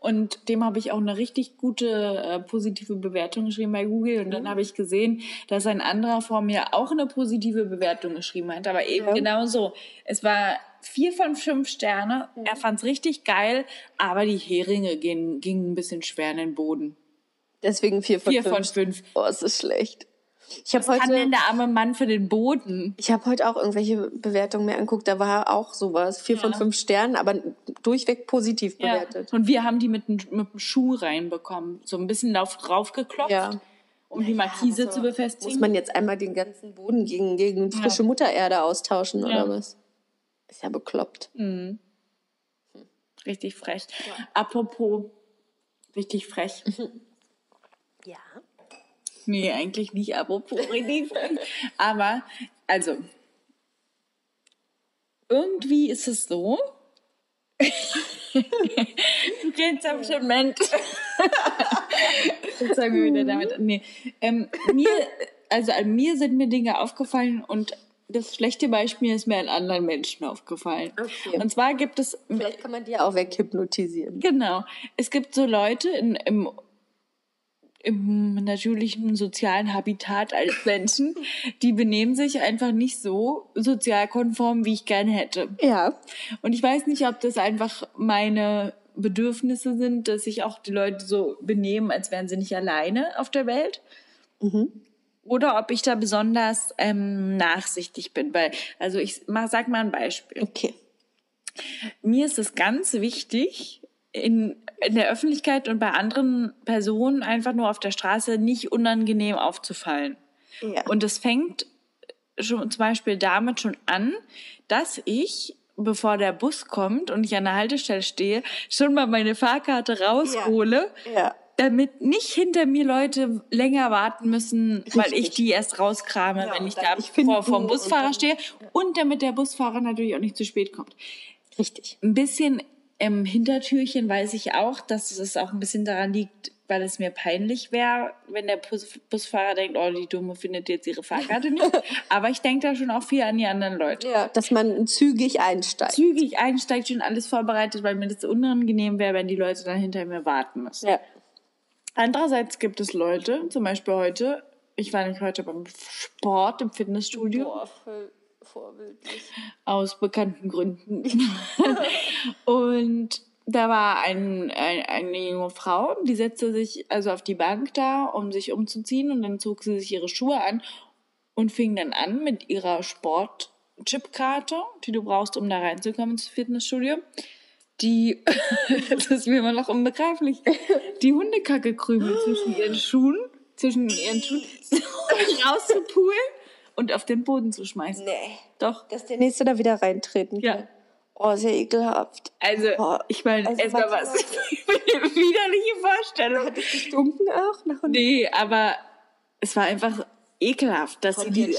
[SPEAKER 4] Und dem habe ich auch eine richtig gute äh, positive Bewertung geschrieben bei Google. Und dann habe ich gesehen, dass ein anderer vor mir auch eine positive Bewertung geschrieben hat. Aber eben
[SPEAKER 3] Ja.
[SPEAKER 4] genau so. Es war vier von fünf Sterne. Er fand es richtig geil, aber die Heringe gingen, gingen ein bisschen schwer in den Boden.
[SPEAKER 3] Deswegen vier von
[SPEAKER 4] Vier
[SPEAKER 3] fünf.
[SPEAKER 4] von fünf.
[SPEAKER 3] Oh, es ist schlecht. Ich habe
[SPEAKER 4] Was kann denn
[SPEAKER 3] heute,
[SPEAKER 4] der arme Mann für den Boden?
[SPEAKER 3] ich habe heute auch irgendwelche Bewertungen mir angeguckt. Da war auch sowas. Vier von fünf Sternen, aber durchweg positiv bewertet.
[SPEAKER 4] Und wir haben die mit, dem- mit dem Schuh reinbekommen. So ein bisschen drauf, draufgeklopft,
[SPEAKER 3] Ja.
[SPEAKER 4] um die Markise zu befestigen.
[SPEAKER 3] Muss man jetzt einmal den ganzen Boden gegen, gegen frische Muttererde austauschen
[SPEAKER 4] Ja.
[SPEAKER 3] oder was? Ist ja bekloppt.
[SPEAKER 4] Richtig frech. Apropos richtig frech.
[SPEAKER 3] Ja.
[SPEAKER 4] Nee, eigentlich nicht apropos richtig frech. Aber, also, irgendwie ist es so. Du Schement. Jetzt sagen wir wieder damit. Nee. Ähm, mir, also an mir sind mir Dinge aufgefallen und das schlechte Beispiel ist mir an anderen Menschen aufgefallen.
[SPEAKER 3] Okay.
[SPEAKER 4] Und zwar gibt es
[SPEAKER 3] Vielleicht kann man die auch weghypnotisieren.
[SPEAKER 4] Genau. Es gibt so Leute in, im, im natürlichen sozialen Habitat als Menschen, die benehmen sich einfach nicht so sozialkonform, wie ich gerne hätte.
[SPEAKER 3] Ja.
[SPEAKER 4] Und ich weiß nicht, ob das einfach meine Bedürfnisse sind, dass sich auch die Leute so benehmen, als wären sie nicht alleine auf der Welt. Oder ob ich da besonders ähm, nachsichtig bin. Weil, also ich mach, sag mal ein Beispiel
[SPEAKER 3] Okay.
[SPEAKER 4] mir ist es ganz wichtig, in, in der Öffentlichkeit und bei anderen Personen einfach nur auf der Straße nicht unangenehm aufzufallen.
[SPEAKER 3] Ja.
[SPEAKER 4] Und es fängt schon zum Beispiel damit schon an, dass ich, bevor der Bus kommt und ich an der Haltestelle stehe, schon mal meine Fahrkarte raushole,
[SPEAKER 3] Ja.
[SPEAKER 4] damit nicht hinter mir Leute länger warten müssen, weil ich
[SPEAKER 3] Richtig.
[SPEAKER 4] die erst rauskrame,
[SPEAKER 3] Ja,
[SPEAKER 4] wenn
[SPEAKER 3] und
[SPEAKER 4] ich da
[SPEAKER 3] finden
[SPEAKER 4] vor vom
[SPEAKER 3] und
[SPEAKER 4] Busfahrer
[SPEAKER 3] dann-
[SPEAKER 4] stehe und damit der Busfahrer natürlich auch nicht zu spät kommt
[SPEAKER 3] Richtig.
[SPEAKER 4] ein bisschen im Hintertürchen weiß ich auch, dass es auch ein bisschen daran liegt, weil es mir peinlich wäre, wenn der Bus Busfahrer denkt, oh, die Dumme findet jetzt ihre Fahrkarte nicht. Aber ich denke da schon auch viel an die anderen Leute.
[SPEAKER 3] Ja, dass man zügig einsteigt.
[SPEAKER 4] Zügig einsteigt, schon alles vorbereitet, weil mir das unangenehm wäre, wenn die Leute dann hinter mir warten müssen.
[SPEAKER 3] Ja.
[SPEAKER 4] Andererseits gibt es Leute, zum Beispiel heute, ich war nämlich heute beim Sport im Fitnessstudio.
[SPEAKER 3] Boah, vorbildlich.
[SPEAKER 4] aus bekannten Gründen. und da war ein, ein, eine junge Frau, die setzte sich also auf die Bank da, um sich umzuziehen und dann zog sie sich ihre Schuhe an und fing dann an mit ihrer Sport-Chipkarte, die du brauchst, um da reinzukommen ins Fitnessstudio. Die, das ist mir immer noch unbegreiflich, die Hundekacke-Krümel zwischen ihren Schuhen, zwischen ihren Schuhen rauszupulen und auf den Boden zu schmeißen.
[SPEAKER 3] Nee.
[SPEAKER 4] Doch.
[SPEAKER 3] Dass der Nächste da wieder reintreten
[SPEAKER 4] Ja.
[SPEAKER 3] kann. Oh, sehr ekelhaft.
[SPEAKER 4] Also,
[SPEAKER 3] Oh,
[SPEAKER 4] ich meine,
[SPEAKER 3] also manche
[SPEAKER 4] was. Widerliche Vorstellung.
[SPEAKER 3] Hat es gestunken auch nach Hund?
[SPEAKER 4] Nee, aber es war einfach ekelhaft, dass sie
[SPEAKER 3] Von
[SPEAKER 4] die.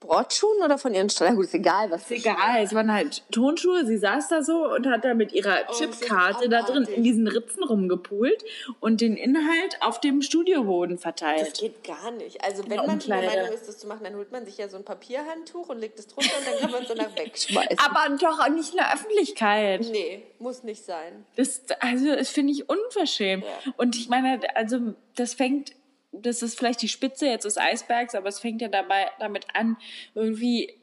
[SPEAKER 3] Ihren Sportschuhen oder von ihren Strahlen? Gut, ist egal, was.
[SPEAKER 4] Ist egal, es waren halt Tonschuhe. Sie saß da so und hat da mit ihrer
[SPEAKER 3] Oh,
[SPEAKER 4] Chipkarte da drin in diesen Ritzen rumgepult und den Inhalt auf dem Studioboden
[SPEAKER 3] Das
[SPEAKER 4] verteilt.
[SPEAKER 3] geht gar nicht. Also wenn
[SPEAKER 4] Ja,
[SPEAKER 3] man der. Meinung ist, das zu machen, dann holt man sich ja so ein Papierhandtuch und legt es drunter und dann kann man es danach wegschmeißen.
[SPEAKER 4] Aber doch auch nicht in der Öffentlichkeit.
[SPEAKER 3] nee, muss nicht sein.
[SPEAKER 4] Das, also, das finde ich unverschämt.
[SPEAKER 3] Ja.
[SPEAKER 4] Und ich meine, also, das fängt, das ist vielleicht die Spitze jetzt des Eisbergs, aber es fängt ja dabei damit an, irgendwie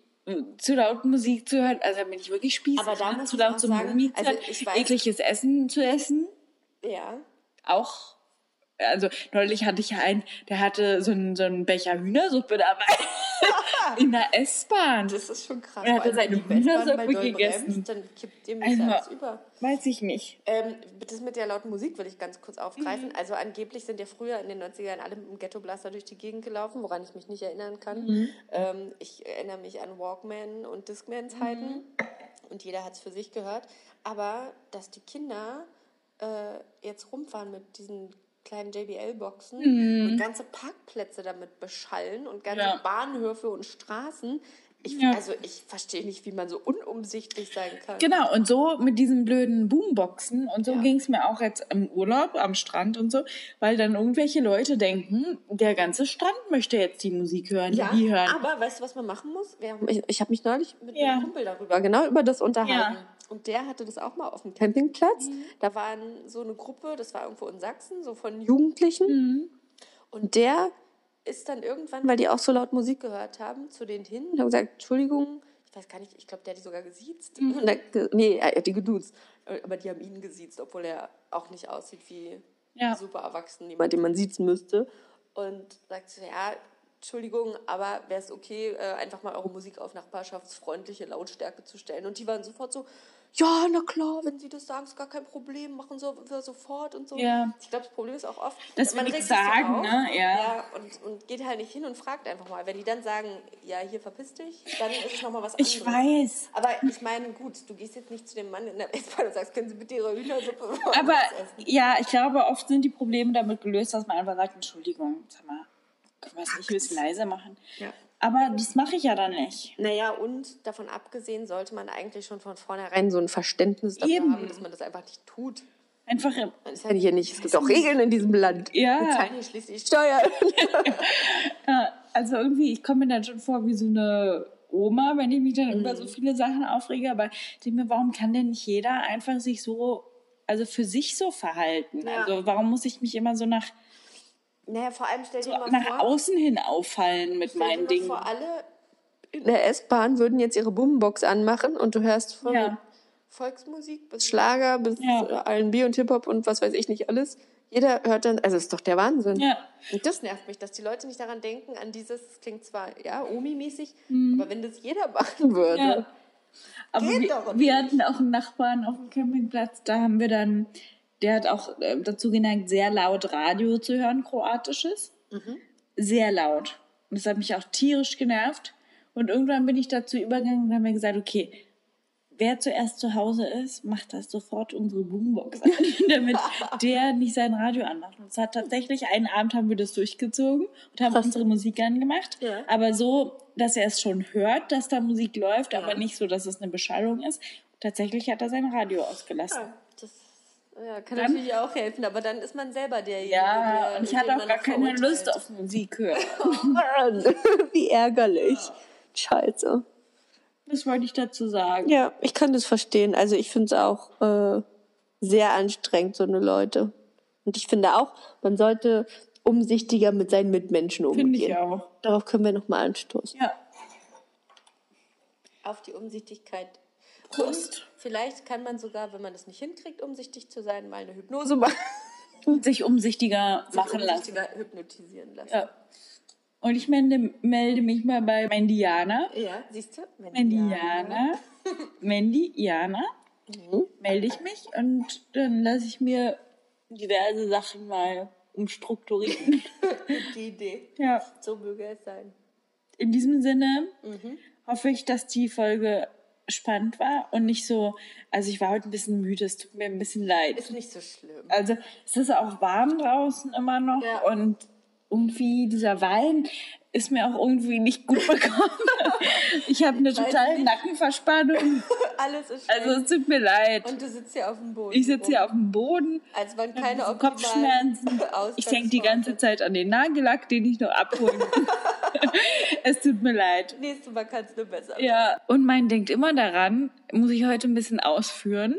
[SPEAKER 4] zu laut Musik zu hören. Also da bin ich wirklich spießig.
[SPEAKER 3] Aber da
[SPEAKER 4] ne? zu laut zum
[SPEAKER 3] sagen,
[SPEAKER 4] Musik
[SPEAKER 3] also
[SPEAKER 4] zu
[SPEAKER 3] ich weiß-
[SPEAKER 4] ekliges Essen zu essen.
[SPEAKER 3] Ja.
[SPEAKER 4] Auch. Also neulich hatte ich ja einen, der hatte so einen, so einen Becher Hühnersuppe dabei. In der S-Bahn.
[SPEAKER 3] Das ist schon krass.
[SPEAKER 4] Er hatte seine Hühnersuppe gegessen.
[SPEAKER 3] bremst, Dann kippt dem
[SPEAKER 4] Also-
[SPEAKER 3] alles über.
[SPEAKER 4] Weiß ich nicht.
[SPEAKER 3] Ähm, das mit der lauten Musik will ich ganz kurz aufgreifen. Also angeblich sind ja früher in den 90ern alle mit dem Ghetto-Blaster durch die Gegend gelaufen, woran ich mich nicht erinnern kann. Ähm, ich erinnere mich an Walkman und Discman-Zeiten und jeder hat es für sich gehört. Aber dass die Kinder äh, jetzt rumfahren mit diesen kleinen JBL-Boxen und ganze Parkplätze damit beschallen und ganze
[SPEAKER 4] Ja.
[SPEAKER 3] Bahnhöfe und Straßen. Ich,
[SPEAKER 4] Ja.
[SPEAKER 3] Also ich verstehe nicht, wie man so unumsichtlich sein kann.
[SPEAKER 4] Genau, und so mit diesen blöden Boomboxen und so
[SPEAKER 3] Ja.
[SPEAKER 4] ging es mir auch jetzt im Urlaub am Strand und so, weil dann irgendwelche Leute denken, der ganze Strand möchte jetzt die Musik hören,
[SPEAKER 3] Ja,
[SPEAKER 4] die hören.
[SPEAKER 3] aber weißt du, was man machen muss? Haben- Ich, ich habe mich neulich mit
[SPEAKER 4] Ja.
[SPEAKER 3] einem Kumpel darüber, genau über das unterhalten.
[SPEAKER 4] Ja.
[SPEAKER 3] Und der hatte das auch mal auf dem Campingplatz. Da waren so eine Gruppe, das war irgendwo in Sachsen, so von Jugendlichen. Und der ist dann irgendwann, weil die auch so laut Musik gehört haben, zu denen hin und hat gesagt, Entschuldigung, ich weiß gar nicht, ich glaube, der hat die sogar gesiezt. Und der, nee, er hat die geduzt. Aber die haben ihn gesiezt, obwohl er auch nicht aussieht wie
[SPEAKER 4] Ja.
[SPEAKER 3] super erwachsen, jemand, den man siezen müsste. Und sagt so, ja, Entschuldigung, aber wäre es okay, äh, einfach mal eure Musik auf nachbarschaftsfreundliche Lautstärke zu stellen? Und die waren sofort so, ja, na klar, wenn sie das sagen, ist gar kein Problem, machen so, wir sofort und so.
[SPEAKER 4] Ja.
[SPEAKER 3] Ich glaube, das Problem ist auch oft,
[SPEAKER 4] Dass
[SPEAKER 3] man
[SPEAKER 4] nichts
[SPEAKER 3] so
[SPEAKER 4] sagen,
[SPEAKER 3] auf,
[SPEAKER 4] ne? Ja.
[SPEAKER 3] ja und, und geht halt nicht hin und fragt einfach mal. Wenn die dann sagen, ja, hier verpiss dich, dann ist es nochmal was anderes.
[SPEAKER 4] Ich weiß.
[SPEAKER 3] Aber ich meine, gut, du gehst jetzt nicht zu dem Mann in der S-Bahn und sagst, können Sie bitte Ihre Hühnersuppe
[SPEAKER 4] Aber ja, ich glaube, oft sind die Probleme damit gelöst, dass man einfach sagt, Entschuldigung, sag mal, können wir es nicht ein bisschen leise machen?
[SPEAKER 3] Ja.
[SPEAKER 4] Aber das mache ich ja dann nicht.
[SPEAKER 3] Naja, und davon abgesehen sollte man eigentlich schon von vornherein so ein Verständnis dafür
[SPEAKER 4] Eben.
[SPEAKER 3] haben, dass man das einfach nicht tut.
[SPEAKER 4] Einfach,
[SPEAKER 3] Man ist ja hier nicht, es gibt auch Regeln in diesem Land.
[SPEAKER 4] Ja.
[SPEAKER 3] Wir zahlen hier schließlich Steuern.
[SPEAKER 4] ja, also irgendwie, ich komme mir dann schon vor wie so eine Oma, wenn ich mich dann über
[SPEAKER 3] Mhm.
[SPEAKER 4] so viele Sachen aufrege. Aber ich denke mir, warum kann denn nicht jeder einfach sich so, also für sich so verhalten?
[SPEAKER 3] Ja.
[SPEAKER 4] Also warum muss ich mich immer so nach,
[SPEAKER 3] naja, vor allem stell dir mal
[SPEAKER 4] nach
[SPEAKER 3] vor,
[SPEAKER 4] außen hin auffallen mit meinen Dingen?
[SPEAKER 3] vor, alle in der S-Bahn würden jetzt ihre Boombox anmachen und du hörst von
[SPEAKER 4] Ja.
[SPEAKER 3] Volksmusik bis Schlager bis
[SPEAKER 4] Ja.
[SPEAKER 3] äh, R&B und Hip-Hop und was weiß ich nicht alles. Jeder hört dann, also ist doch der Wahnsinn.
[SPEAKER 4] Ja.
[SPEAKER 3] Und das nervt mich, dass die Leute nicht daran denken, an dieses, das klingt zwar, ja, Omi-mäßig, aber wenn das jeder machen würde.
[SPEAKER 4] Mhm. Ja. Aber
[SPEAKER 3] Geht
[SPEAKER 4] wir, wir hatten auch einen Nachbarn auf dem Campingplatz, da haben wir dann, der hat auch äh, dazu geneigt, sehr laut Radio zu hören, kroatisches.
[SPEAKER 3] Mhm.
[SPEAKER 4] Sehr laut. Und das hat mich auch tierisch genervt. Und irgendwann bin ich dazu übergegangen und haben mir gesagt, okay, wer zuerst zu Hause ist, macht das sofort unsere Boombox an, damit der nicht sein Radio anmacht. Und es hat tatsächlich, einen Abend haben wir das durchgezogen und haben unsere Musik angemacht.
[SPEAKER 3] Ja.
[SPEAKER 4] Aber so, dass er es schon hört, dass da Musik läuft, aber nicht so, dass es eine Beschallung ist. Tatsächlich hat er sein Radio ausgelassen.
[SPEAKER 3] Ja, ja, kann
[SPEAKER 4] Dann-
[SPEAKER 3] natürlich auch helfen, aber dann ist man selber derjenige,
[SPEAKER 4] Ja,
[SPEAKER 3] der,
[SPEAKER 4] und ich hatte auch gar keine. Lust auf Musik hören.
[SPEAKER 3] Mann, wie ärgerlich. Scheiße.
[SPEAKER 4] Das wollte ich dazu sagen.
[SPEAKER 3] Ja, ich kann das verstehen. Also ich finde es auch äh, sehr anstrengend, so eine Leute. Und ich finde auch, man sollte umsichtiger mit seinen Mitmenschen umgehen.
[SPEAKER 4] Finde ich auch.
[SPEAKER 3] Darauf können wir nochmal anstoßen.
[SPEAKER 4] Ja.
[SPEAKER 3] Auf die Umsichtigkeit.
[SPEAKER 4] Prost.
[SPEAKER 3] Und vielleicht kann man sogar, wenn man das nicht hinkriegt, umsichtig zu sein, mal eine Hypnose machen.
[SPEAKER 4] Und sich umsichtiger machen lassen.
[SPEAKER 3] Umsichtiger hypnotisieren lassen.
[SPEAKER 4] Ja. Und ich melde, melde mich mal bei Mendiana.
[SPEAKER 3] Ja, siehst du?
[SPEAKER 4] Mendiana. Mendiana.
[SPEAKER 3] Mhm.
[SPEAKER 4] Melde ich mich und dann lasse ich mir diverse Sachen mal umstrukturieren.
[SPEAKER 3] Gute Idee.
[SPEAKER 4] ja.
[SPEAKER 3] So möge es sein.
[SPEAKER 4] In diesem Sinne
[SPEAKER 3] Mhm.
[SPEAKER 4] hoffe ich, dass die Folge spannend war und nicht so, also ich war heute ein bisschen müde, es tut mir ein bisschen leid.
[SPEAKER 3] Ist nicht so schlimm.
[SPEAKER 4] Also es ist auch warm draußen immer noch
[SPEAKER 3] Ja.
[SPEAKER 4] und irgendwie dieser Wein ist mir auch irgendwie nicht gut bekommen. ich habe eine totale
[SPEAKER 3] nicht.
[SPEAKER 4] Nackenverspannung.
[SPEAKER 3] Alles ist schlecht.
[SPEAKER 4] Also es tut mir leid.
[SPEAKER 3] und du sitzt hier auf dem Boden.
[SPEAKER 4] Ich sitze hier auf dem Boden.
[SPEAKER 3] Als waren keine
[SPEAKER 4] Kopfschmerzen. Ich denke die ganze Zeit an den Nagellack, den ich noch abholen. es tut mir leid.
[SPEAKER 3] Nächstes Mal kannst du besser.
[SPEAKER 4] Ja, und mein denkt immer daran, muss ich heute ein bisschen ausführen.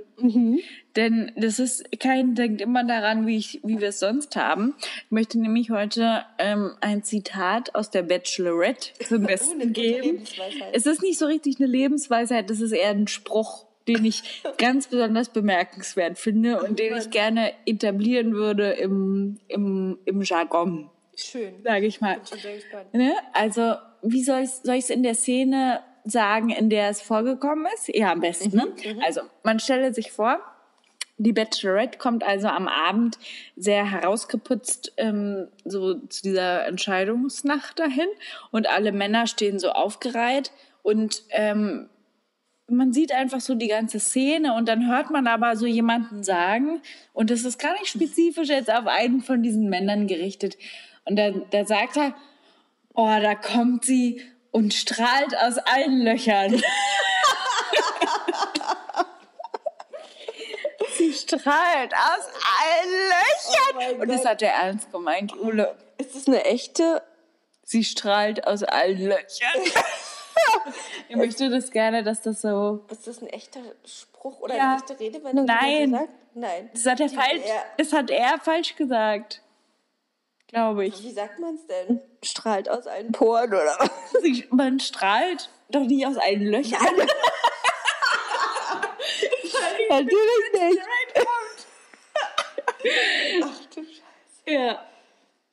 [SPEAKER 4] Denn das ist kein denkt immer daran, wie, ich, wie wir es sonst haben. Ich möchte nämlich heute ähm, ein Zitat aus der Bachelorette zum
[SPEAKER 3] eine
[SPEAKER 4] Besten
[SPEAKER 3] gute
[SPEAKER 4] geben. Es ist nicht so richtig eine Lebensweisheit, das ist eher ein Spruch, den ich ganz besonders bemerkenswert finde und den ich gerne etablieren würde im, im, im Jargon,
[SPEAKER 3] Schön.
[SPEAKER 4] sage ich mal. Ne? Also, wie soll ich soll ich's in der Szene sagen, in der es vorgekommen ist? Ja, am besten. Ne? Also, man stelle sich vor, die Bachelorette kommt also am Abend sehr herausgeputzt ähm, so zu dieser Entscheidungsnacht dahin und alle Männer stehen so aufgereiht und ähm, man sieht einfach so die ganze Szene und dann hört man aber so jemanden sagen und das ist gar nicht spezifisch jetzt auf einen von diesen Männern gerichtet und da, da sagt er, oh, da kommt sie und strahlt aus allen Löchern. sie strahlt aus allen Löchern. und das hat er ernst gemeint, Ule.
[SPEAKER 3] Ist das eine echte?
[SPEAKER 4] Sie strahlt aus allen Löchern. ich möchte das gerne, dass das so.
[SPEAKER 3] Ist das ein echter Spruch oder
[SPEAKER 4] Ja.
[SPEAKER 3] eine echte Redewendung?
[SPEAKER 4] Nein.
[SPEAKER 3] Nein.
[SPEAKER 4] Das hat er falsch.
[SPEAKER 3] er-
[SPEAKER 4] Das hat er falsch gesagt. Glaube ich.
[SPEAKER 3] Wie sagt man es denn? Strahlt aus allen Poren oder was?
[SPEAKER 4] Man strahlt doch nicht aus allen Löchern.
[SPEAKER 3] Natürlich nicht. Ach du Scheiße.
[SPEAKER 4] ja.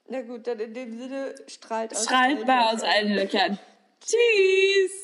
[SPEAKER 3] Na gut, dann in dem Sinne strahlt aus
[SPEAKER 4] Strahlt
[SPEAKER 3] allen
[SPEAKER 4] mal
[SPEAKER 3] Löchern.
[SPEAKER 4] aus allen Löchern. Tschüss.